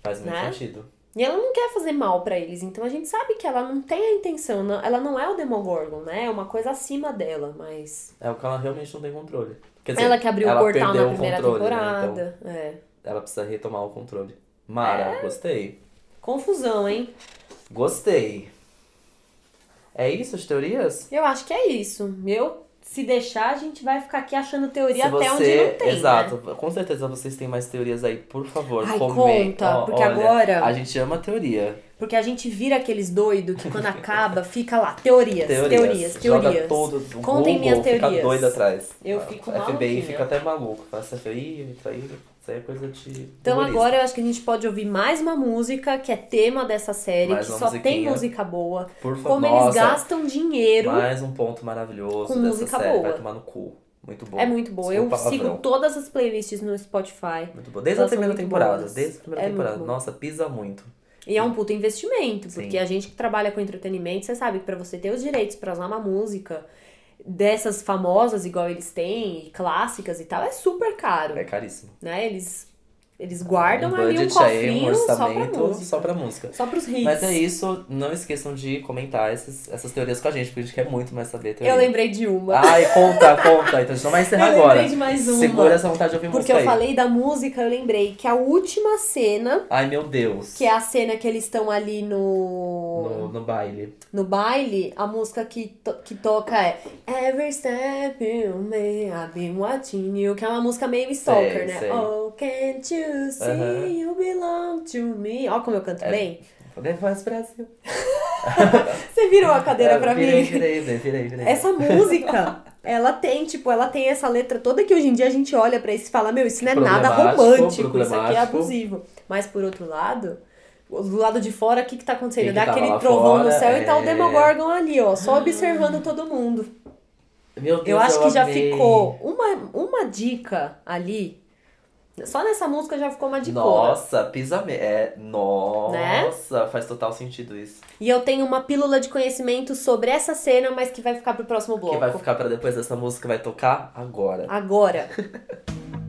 Faz muito
né?
sentido.
E ela não quer fazer mal pra eles, então a gente sabe que ela não tem a intenção, não- ela não é o Demogorgon, né? É uma coisa acima dela, mas
É o que ela realmente não tem controle. Dizer,
ela que abriu
ela
o portal na primeira
controle, né?
temporada. É.
Ela precisa retomar o controle. Mara, gostei.
Confusão, hein?
Gostei. É isso as teorias?
Eu acho que é isso. Eu, se deixar, a gente vai ficar aqui achando teoria
Se
até
você,
onde não tem.
exato,
Né?
com certeza vocês têm mais teorias aí, por favor,
Ai,
comem-
conta,
Ó,
porque
olha,
agora-
a gente ama teoria.
Porque a gente vira aqueles doidos que quando acaba fica lá, teorias,
Teorias.
teorias, teorias.
todo
Contem
Google,
minhas
fica
teorias.
doido atrás.
Eu fico
FBI
maluquinha.
fica até maluco. Fala assim, ih, isso aí, é coisa de
Então
humorista.
agora eu acho que a gente pode ouvir mais uma música que é tema dessa série,
Mais
que só tem
musiquinha.
música boa.
Por favor,
Como
nossa,
eles gastam dinheiro,
mais um ponto maravilhoso
com
dessa
música
série.
boa.
Vai tomar no cu. Muito bom.
é muito boa.
Desculpa
Eu
o palavrão.
sigo todas as playlists no Spotify.
Muito bom. Desde
Elas
a primeira temporada.
boas.
Desde a primeira
É
temporada.
bom.
Nossa, pisa muito.
E é um puto investimento, porque
Sim.
a gente que trabalha com entretenimento, você sabe que pra você ter os direitos pra usar uma música dessas famosas igual eles têm, clássicas e tal, é super caro,
É caríssimo.
né? Eles eles guardam
um
ali um
budget aí, um
cofrinho só pra
orçamento
música.
só pra música.
Só pros hits.
Mas é isso, não esqueçam de comentar esses, essas teorias com a gente, porque a gente quer muito mais saber teoria.
Eu lembrei de uma.
Ai, conta, conta. Então a gente não vai encerrar
Eu
agora.
lembrei de mais uma.
Segura essa vontade de ouvir
porque
música
eu
aí.
falei da música, eu lembrei que a última cena,
Ai, meu Deus.
que é a cena que eles estão ali no
No, no baile.
no baile, a música que, to- que toca é Every Step You Make, I've been watching you, que é uma música meio stalker,
Sei,
né?
sei.
Oh, can't you see
Aham.
you belong to me? Ó como eu canto
É.
bem.
The Voice Brasil. [laughs]
Você virou a cadeira pra
É, virei,
mim?
Virei, virei, virei.
Essa música, ela tem, tipo, ela tem essa letra toda que hoje em dia a gente olha pra isso e fala, meu, isso não é nada romântico, isso aqui é abusivo. Mas por outro lado, do lado de fora, o que que tá acontecendo?
Que
Dá
tava
aquele trovão no
fora,
céu e tá o
é.
Demogorgon ali, ó, só observando todo mundo.
Meu Deus,
Eu acho que já ficou uma, uma dica ali. Só nessa música já ficou uma dica.
Nossa, pisa me... É,
Né?
nossa, faz total sentido isso.
E eu tenho uma pílula de conhecimento sobre essa cena, mas que vai ficar pro próximo bloco.
Que vai ficar pra depois dessa música, vai tocar agora.
Agora. [laughs]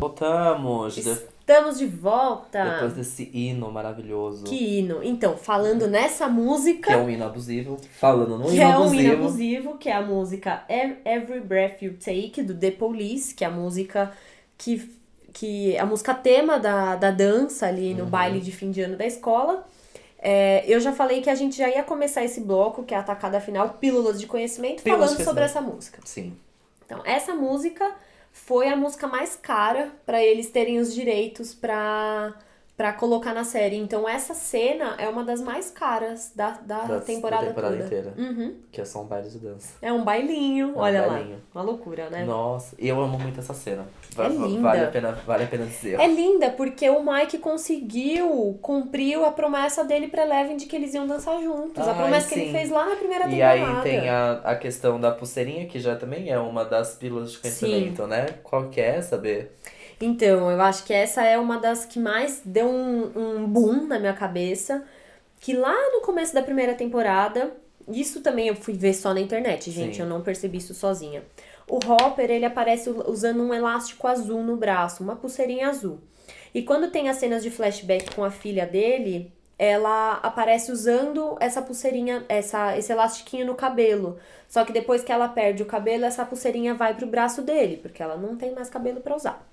Voltamos!
Estamos de volta.
Depois desse hino maravilhoso.
Que hino. Então, falando nessa música,
Que é um hino abusivo. Falando no
que
hino
é um
abusivo.
hino abusivo, que é a música Every Breath You Take, do The Police, que é a música que, que a música tema da, da dança ali
Uhum.
no baile de fim de ano da escola. É, eu já falei que a gente já ia começar esse bloco, que é a atacada final, Pílulas de Conhecimento,
Pílulas
falando sobre essa música.
Sim.
Então, essa música foi a música mais cara pra eles terem os direitos pra para colocar na série. Então, essa cena é uma das mais caras da, da,
Da- da
temporada,
temporada
toda.
inteira.
Uhum.
Que é só um baile de dança.
É um bailinho,
É um
olha
bailinho.
lá. Uma loucura, né?
Nossa, e eu amo muito essa cena.
É
va-
linda.
Vale a pena, vale a pena dizer.
É linda porque o Mike conseguiu, cumpriu a promessa dele pra Eleven de que eles iam dançar juntos. a
Ai,
promessa que ele
sim.
fez lá na primeira
E
temporada.
aí tem a, a questão da pulseirinha, que já também é uma das pílulas de conhecimento, né? Qual que é, saber?
Então, eu acho que essa é uma das que mais deu um, um boom na minha cabeça. Que lá no começo da primeira temporada, isso também eu fui ver só na internet, gente,
Sim.
eu não percebi isso sozinha. O Hopper, ele aparece usando um elástico azul no braço, uma pulseirinha azul. E quando tem as cenas de flashback com a filha dele, ela aparece usando essa pulseirinha, essa, esse elastiquinho no cabelo. Só que depois que ela perde o cabelo, essa pulseirinha vai pro braço dele, porque ela não tem mais cabelo pra usar.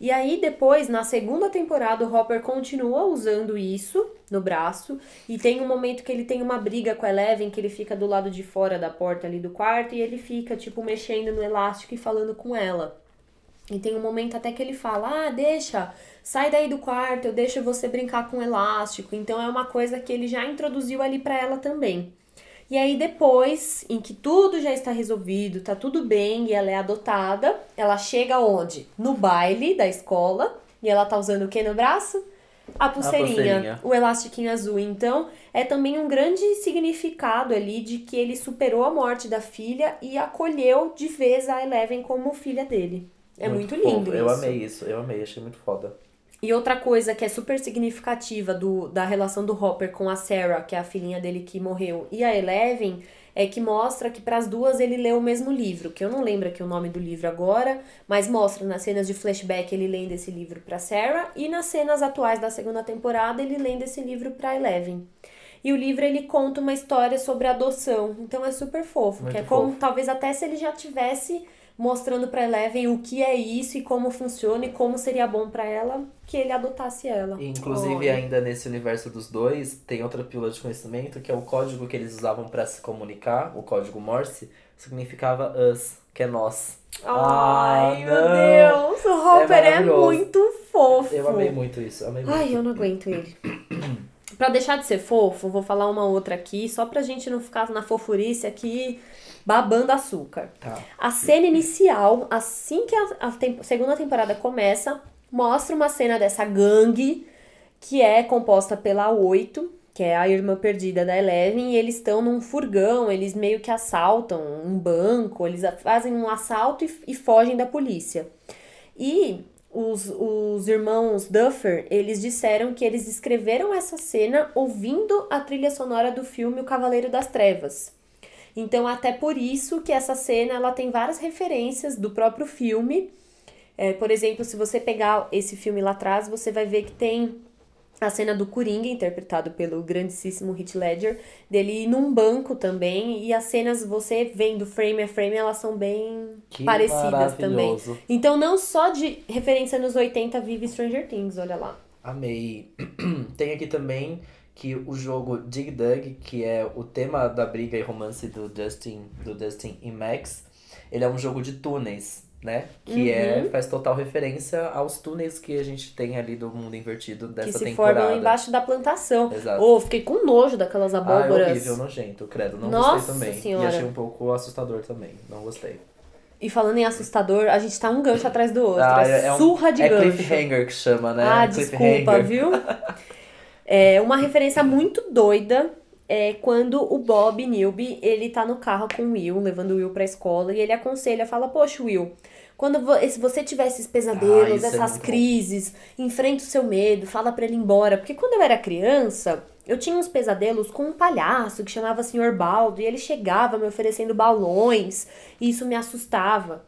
E aí, depois, na segunda temporada, o Hopper continua usando isso no braço. E tem um momento que ele tem uma briga com a Eleven, que ele fica do lado de fora da porta ali do quarto e ele fica, tipo, mexendo no elástico e falando com ela. E tem um momento até que ele fala: Ah, deixa, sai daí do quarto, eu deixo você brincar com o elástico. Então é uma coisa que ele já introduziu ali pra ela também. E aí depois, em que tudo já está resolvido, tá tudo bem e ela é adotada, ela chega onde? No baile da escola e ela tá usando o que no braço? A pulseirinha,
pulseirinha.
o elastiquinho azul. Então, é também um grande significado ali de que ele superou a morte da filha e acolheu de vez a Eleven como filha dele. É muito, lindo
fofo. Eu
isso.
amei isso, eu amei, achei muito foda.
E outra coisa que é super significativa do, da relação do Hopper com a Sarah, que é a filhinha dele que morreu, e a Eleven, é que mostra que para as duas ele leu o mesmo livro, que eu não lembro aqui o nome do livro agora, mas mostra nas cenas de flashback ele lendo esse livro para Sarah e nas cenas atuais da segunda temporada ele lendo esse livro para Eleven. E o livro ele conta uma história sobre adoção, então é super fofo,
Muito
que é como
fofo.
talvez até se ele já tivesse mostrando pra Eleven o que é isso e como funciona e como seria bom pra ela que ele adotasse ela.
Inclusive,
Olha.
ainda nesse universo dos dois, tem outra pílula de conhecimento, que é o código que eles usavam pra se comunicar, o código Morse, significava us, que é nós.
Ai,
Ah,
meu
não.
Deus, o Hopper é,
maravilhoso.
muito fofo.
Eu amei muito isso, amei muito.
Ai, eu não aguento ele. [clears throat] pra deixar de ser fofo, vou falar uma outra aqui, só pra gente não ficar na fofurice aqui babando açúcar.
Tá.
A cena inicial, assim que a, a tem- segunda temporada começa, mostra uma cena dessa gangue que é composta pela Oito, que é a irmã perdida da Eleven, e eles estão num furgão, eles meio que assaltam um banco, eles fazem um assalto e, e fogem da polícia. E os, os irmãos Duffer, eles disseram que eles escreveram essa cena ouvindo a trilha sonora do filme O Cavaleiro das Trevas. Então, até por isso que essa cena ela tem várias referências do próprio filme. É, por exemplo, se você pegar esse filme lá atrás, você vai ver que tem a cena do Coringa, interpretado pelo grandíssimo Heath Ledger, dele ir num banco também, e as cenas, você vendo frame a frame, elas são bem
Que
parecidas também. Então, não só de referência nos 80 vive Stranger Things, olha lá.
Amei. [clears throat] Tem aqui também que o jogo Dig Dug, que é o tema da briga e romance do Dustin, do Dustin e Max, ele é um jogo de túneis, né? Que é,
Uhum.
faz total referência aos túneis que a gente tem ali do mundo invertido
Que
dessa
se
temporada.
formam embaixo da plantação.
Exato.
Ô, fiquei com nojo daquelas
Ah, é
abóboras.
horrível, nojento, credo. Não
Nossa
gostei também.
Senhora.
E achei um pouco assustador também. Não gostei.
E falando em assustador, a gente tá um gancho atrás do outro.
Ah,
é
é um-
surra de
é
gancho.
cliffhanger que chama, né?
Ah, desculpa,
Cliffhanger.
viu? [laughs] É uma referência muito doida é quando o Bob Newby, ele tá no carro com o Will, levando o Will pra escola, e ele aconselha, fala, poxa, Will, quando vo- se você tiver esses
Ah,
pesadelos,
isso é
essas
bom.
crises, enfrenta o seu medo, fala pra ele ir embora. Porque quando eu era criança, eu tinha uns pesadelos com um palhaço que chamava Sr. Baldo, e ele chegava me oferecendo balões, e isso me assustava.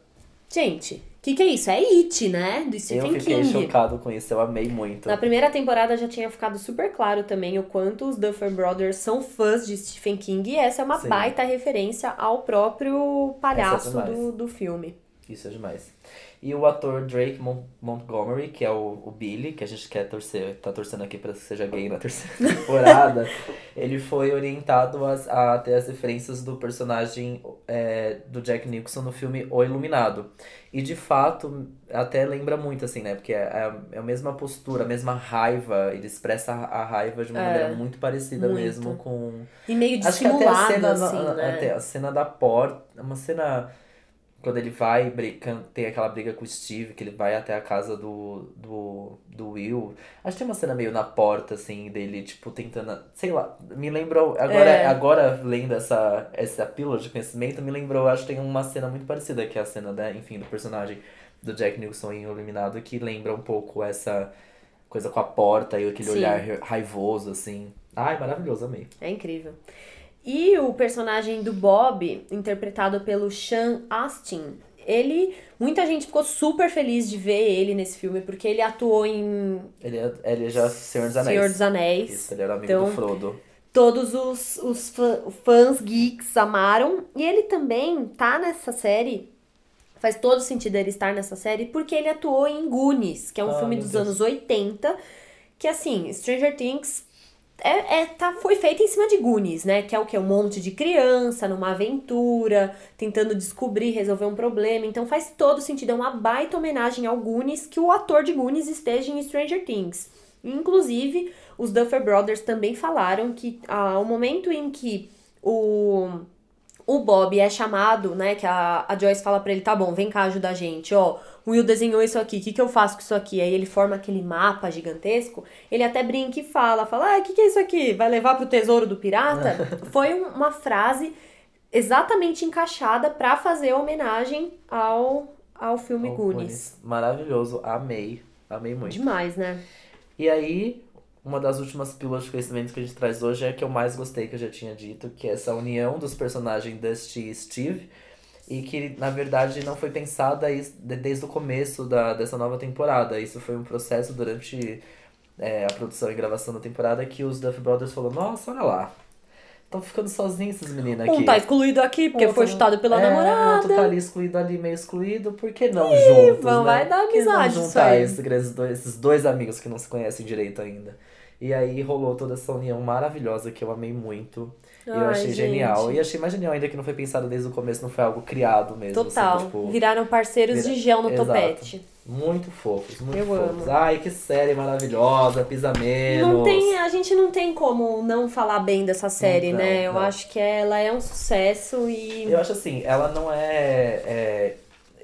Gente, que, que é isso? É It, né? Do
Eu
Stephen
fiquei
King.
chocado com isso, eu amei muito.
Na primeira temporada já tinha ficado super claro também o quanto os Duffer Brothers são fãs de Stephen King e essa é uma
Sim.
baita referência ao próprio palhaço
é
do, do filme.
Isso é demais. E o ator Drake Mon- Montgomery, que é o, o Billy, que a gente quer torcer, tá torcendo aqui pra que seja gay na terceira [laughs] temporada, ele foi orientado a, a ter as referências do personagem é, do Jack Nicholson no filme O Iluminado. E de fato, até lembra muito, assim, né? Porque é, a- é a mesma postura, a mesma raiva. Ele expressa a a raiva de uma
É,
maneira muito parecida
muito.
mesmo com.
E meio
Acho que até a
dissimulado,
cena,
assim, né?
até a cena da porta, é uma cena quando ele vai brincando, tem aquela briga com o Steve, que ele vai até a casa do, do, do Will. Acho que tem uma cena meio na porta, assim, dele, tipo, tentando, sei lá, me lembrou, agora,
É.
agora lendo essa, essa pílula de conhecimento, me lembrou, acho que tem uma cena muito parecida, que é a cena, da, enfim, do personagem do Jack Nicholson em Iluminado, que lembra um pouco essa coisa com a porta e aquele
Sim.
olhar raivoso, assim. Ai, maravilhoso, amei.
É incrível. E o personagem do Bob, interpretado pelo Sean Astin, ele. Muita gente ficou super feliz de ver ele nesse filme, porque ele atuou em
Ele, é- ele já Senhor dos Anéis.
Senhor dos Anéis.
Isso, ele era amigo
Então,
do Frodo.
todos os, os fã- fãs geeks amaram. E ele também tá nessa série. Faz todo sentido ele estar nessa série, porque ele atuou em Goonies, que é um
Ah,
filme dos
Deus.
anos 80. Que assim, Stranger Things é, é- tá, foi feito em cima de Goonies, né? Que é o que? Um monte de criança numa aventura, tentando descobrir, resolver um problema. Então faz todo sentido. É uma baita homenagem ao Goonies que o ator de Goonies esteja em Stranger Things. Inclusive, os Duffer Brothers também falaram que ao momento em que o, o Bob é chamado, né? Que a, a Joyce fala pra ele, tá bom, vem cá ajudar a gente, ó. O Will desenhou isso aqui, o que, que eu faço com isso aqui? Aí ele forma aquele mapa gigantesco, ele até brinca e fala, fala, ah, o que, que é isso aqui? Vai levar pro tesouro do pirata? [laughs] Foi um- uma frase exatamente encaixada pra fazer homenagem ao, ao filme Goonies.
Goonies. Maravilhoso, amei. Amei muito.
Demais, né?
E aí, uma das últimas pílulas de conhecimento que a gente traz hoje é a que eu mais gostei, que eu já tinha dito, que é essa união dos personagens Dusty e Steve. E que, na verdade, não foi pensada desde o começo da, dessa nova temporada. Isso foi um processo durante é, a produção e gravação da temporada que os Duff Brothers falaram, nossa, olha lá. Estão ficando sozinhos esses meninos aqui.
Um tá excluído aqui porque
Outro-
foi chutado pela
é,
namorada.
outro tá ali excluído ali, meio excluído, por que não juntos,
vão,
né?
vai dar amizade isso aí?
esses dois, esses dois amigos que não se conhecem direito ainda. E aí rolou toda essa união maravilhosa que eu amei muito. E eu
Ai,
achei
gente.
genial. E achei mais genial ainda que não foi pensado desde o começo, não foi algo criado mesmo.
Total.
Assim, tipo,
Viraram parceiros
vira-
de gel no
Exato.
topete.
muito fofos, muito
Eu
fofos.
amo.
Ai, que série maravilhosa, pisa menos.
Não tem, a gente não tem como não falar bem dessa série,
Não,
né? Eu
não.
acho que ela é um sucesso e.
Eu acho assim, ela não é, é-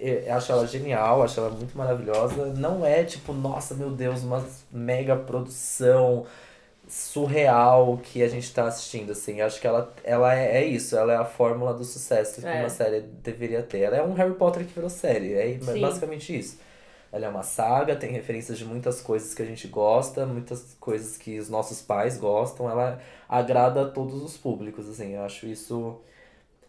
Eu acho ela genial, acho ela muito maravilhosa. Não é tipo, nossa, meu Deus, uma mega produção surreal que a gente tá assistindo, assim. Acho que ela, ela é, é isso, ela é a fórmula do sucesso que
É.
uma série deveria ter. Ela é um Harry Potter que virou série, é
Sim.
basicamente isso. Ela é uma saga, tem referências de muitas coisas que a gente gosta, muitas coisas que os nossos pais gostam. Ela agrada a todos os públicos, assim. Eu acho isso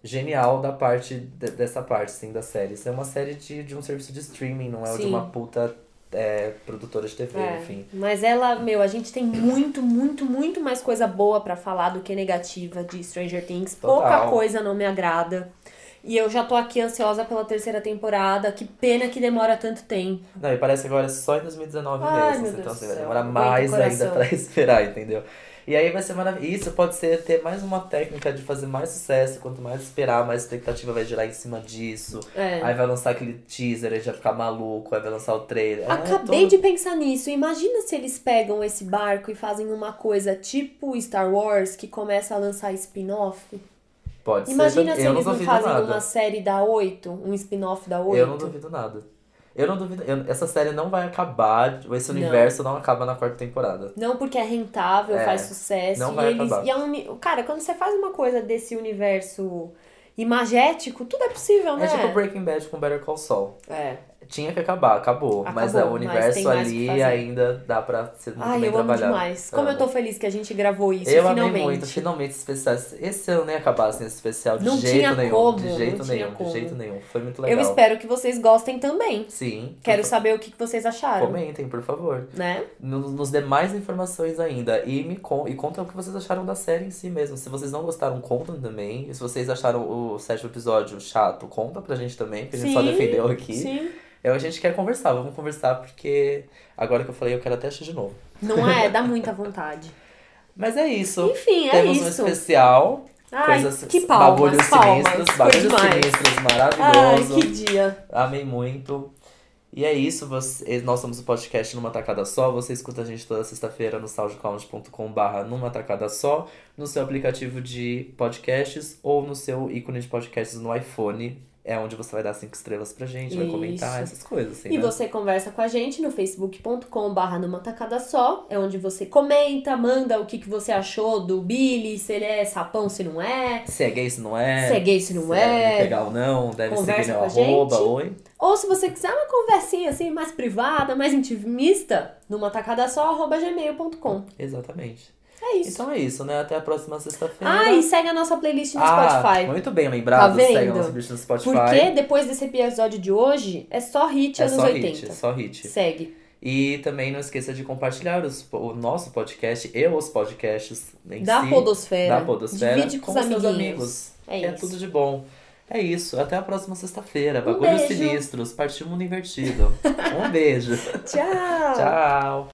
genial da parte de- dessa parte, assim, da série. Isso é uma série de, de um serviço de streaming, não é de
Sim.
uma puta é, produtora de TV,
É,
enfim.
Mas ela, meu, a gente tem muito, muito, muito mais coisa boa pra falar do que negativa de Stranger Things. Pouca
Total.
coisa não me agrada. E eu já tô aqui ansiosa pela terceira temporada. Que pena que demora tanto tempo.
Não, e parece que agora é só em 2019
Ai,
mesmo.
meu
Então
Deus
assim,
do
vai demorar mais ainda pra esperar, entendeu? E aí vai ser maravilhoso. Isso pode ser ter mais uma técnica de fazer mais sucesso. Quanto mais esperar, mais expectativa vai gerar em cima disso.
É.
Aí vai lançar aquele teaser, aí já ficar maluco, aí vai lançar o trailer. É,
Acabei
todo-
de pensar nisso. Imagina se eles pegam esse barco e fazem uma coisa tipo Star Wars, que começa a lançar spin-off.
Pode
Imagina
ser.
se
eu
eles
não
não fazem
nada.
uma série da 8, um spin-off da 8.
Eu não duvido nada. Eu não duvido. eu- essa série não vai acabar. Esse
Não.
universo não acaba na quarta temporada.
Não porque é rentável,
É,
faz sucesso.
não
e
vai
eles,
acabar.
e é um Cara, quando você faz uma coisa desse universo imagético, tudo é possível, né?
É tipo Breaking Bad com Better Call Saul.
É.
Tinha que acabar, acabou. mas
Acabou,
é, o
mas
universo
que
ali ainda dá pra ser muito
Ai,
bem
eu amo
trabalhado.
demais. Como eu tô feliz que a gente gravou isso,
Eu
finalmente.
amei muito, finalmente especiais. Esse ano nem sem esse especial de
Não
jeito
tinha
nenhum.
como,
de jeito nenhum,
como.
de jeito nenhum. Foi muito legal.
Eu espero que vocês gostem também.
Sim.
Quero saber o que vocês acharam,
Comentem, por favor.
né?
Nos, nos dê mais informações ainda. E me con e conta o que vocês acharam da série em si mesmo. Se vocês não gostaram, contam também. E se vocês acharam o sétimo episódio chato, conta pra gente também, que a gente só defendeu aqui.
Sim.
Eu, a gente quer conversar, vamos conversar, porque agora que eu falei, eu quero até assistir de novo.
Não é? Dá [laughs] muita vontade.
Mas é isso.
Enfim, é
Temos um
isso.
especial.
Ai,
coisas,
que palmas,
bagulhos
palmas.
sinistros, bagulhos sinistros,
Ai,
maravilhoso.
que dia.
Amei muito. E é isso, você, nós somos o podcast Numa Tacada Só. Você escuta a gente toda sexta-feira no soundcloud.com/barra Numa Tacada Só, no seu aplicativo de podcasts ou no seu ícone de podcasts no iPhone. É onde você vai dar cinco estrelas pra gente, vai comentar,
Isso.
essas coisas, assim,
E
né?
você conversa com a gente no facebook.com/barra numa tacada só. É onde você comenta, manda o que, que você achou do Billy, se ele é sapão, se não é.
Se é gay, se não é.
Se é gay, se não
se
é.
Pegar ou não, deve
Conversa
seguir meu arroba,
gente.
oi.
Ou se você quiser uma conversinha assim, mais privada, mais intimista, numa tacada só, arroba gmail.com.
Exatamente.
É isso.
Então é isso, né? Até a próxima sexta-feira.
Ah, e segue a nossa playlist no
Ah,
Spotify.
muito bem lembrado.
Tá vendo?
Segue a nossa playlist no Spotify.
Porque depois desse episódio de hoje, é só hit
é
anos
só
80.
hit, só hit.
Segue.
E também não esqueça de compartilhar os- o nosso podcast e os podcasts em
Da
si,
Podosfera.
da Podosfera
Divide com,
com
os
seus amigos.
É
É tudo de bom. É isso. Até a próxima sexta-feira. Bagulhos
beijo.
sinistros. Partiu mundo invertido. [laughs] um beijo.
Tchau.
Tchau.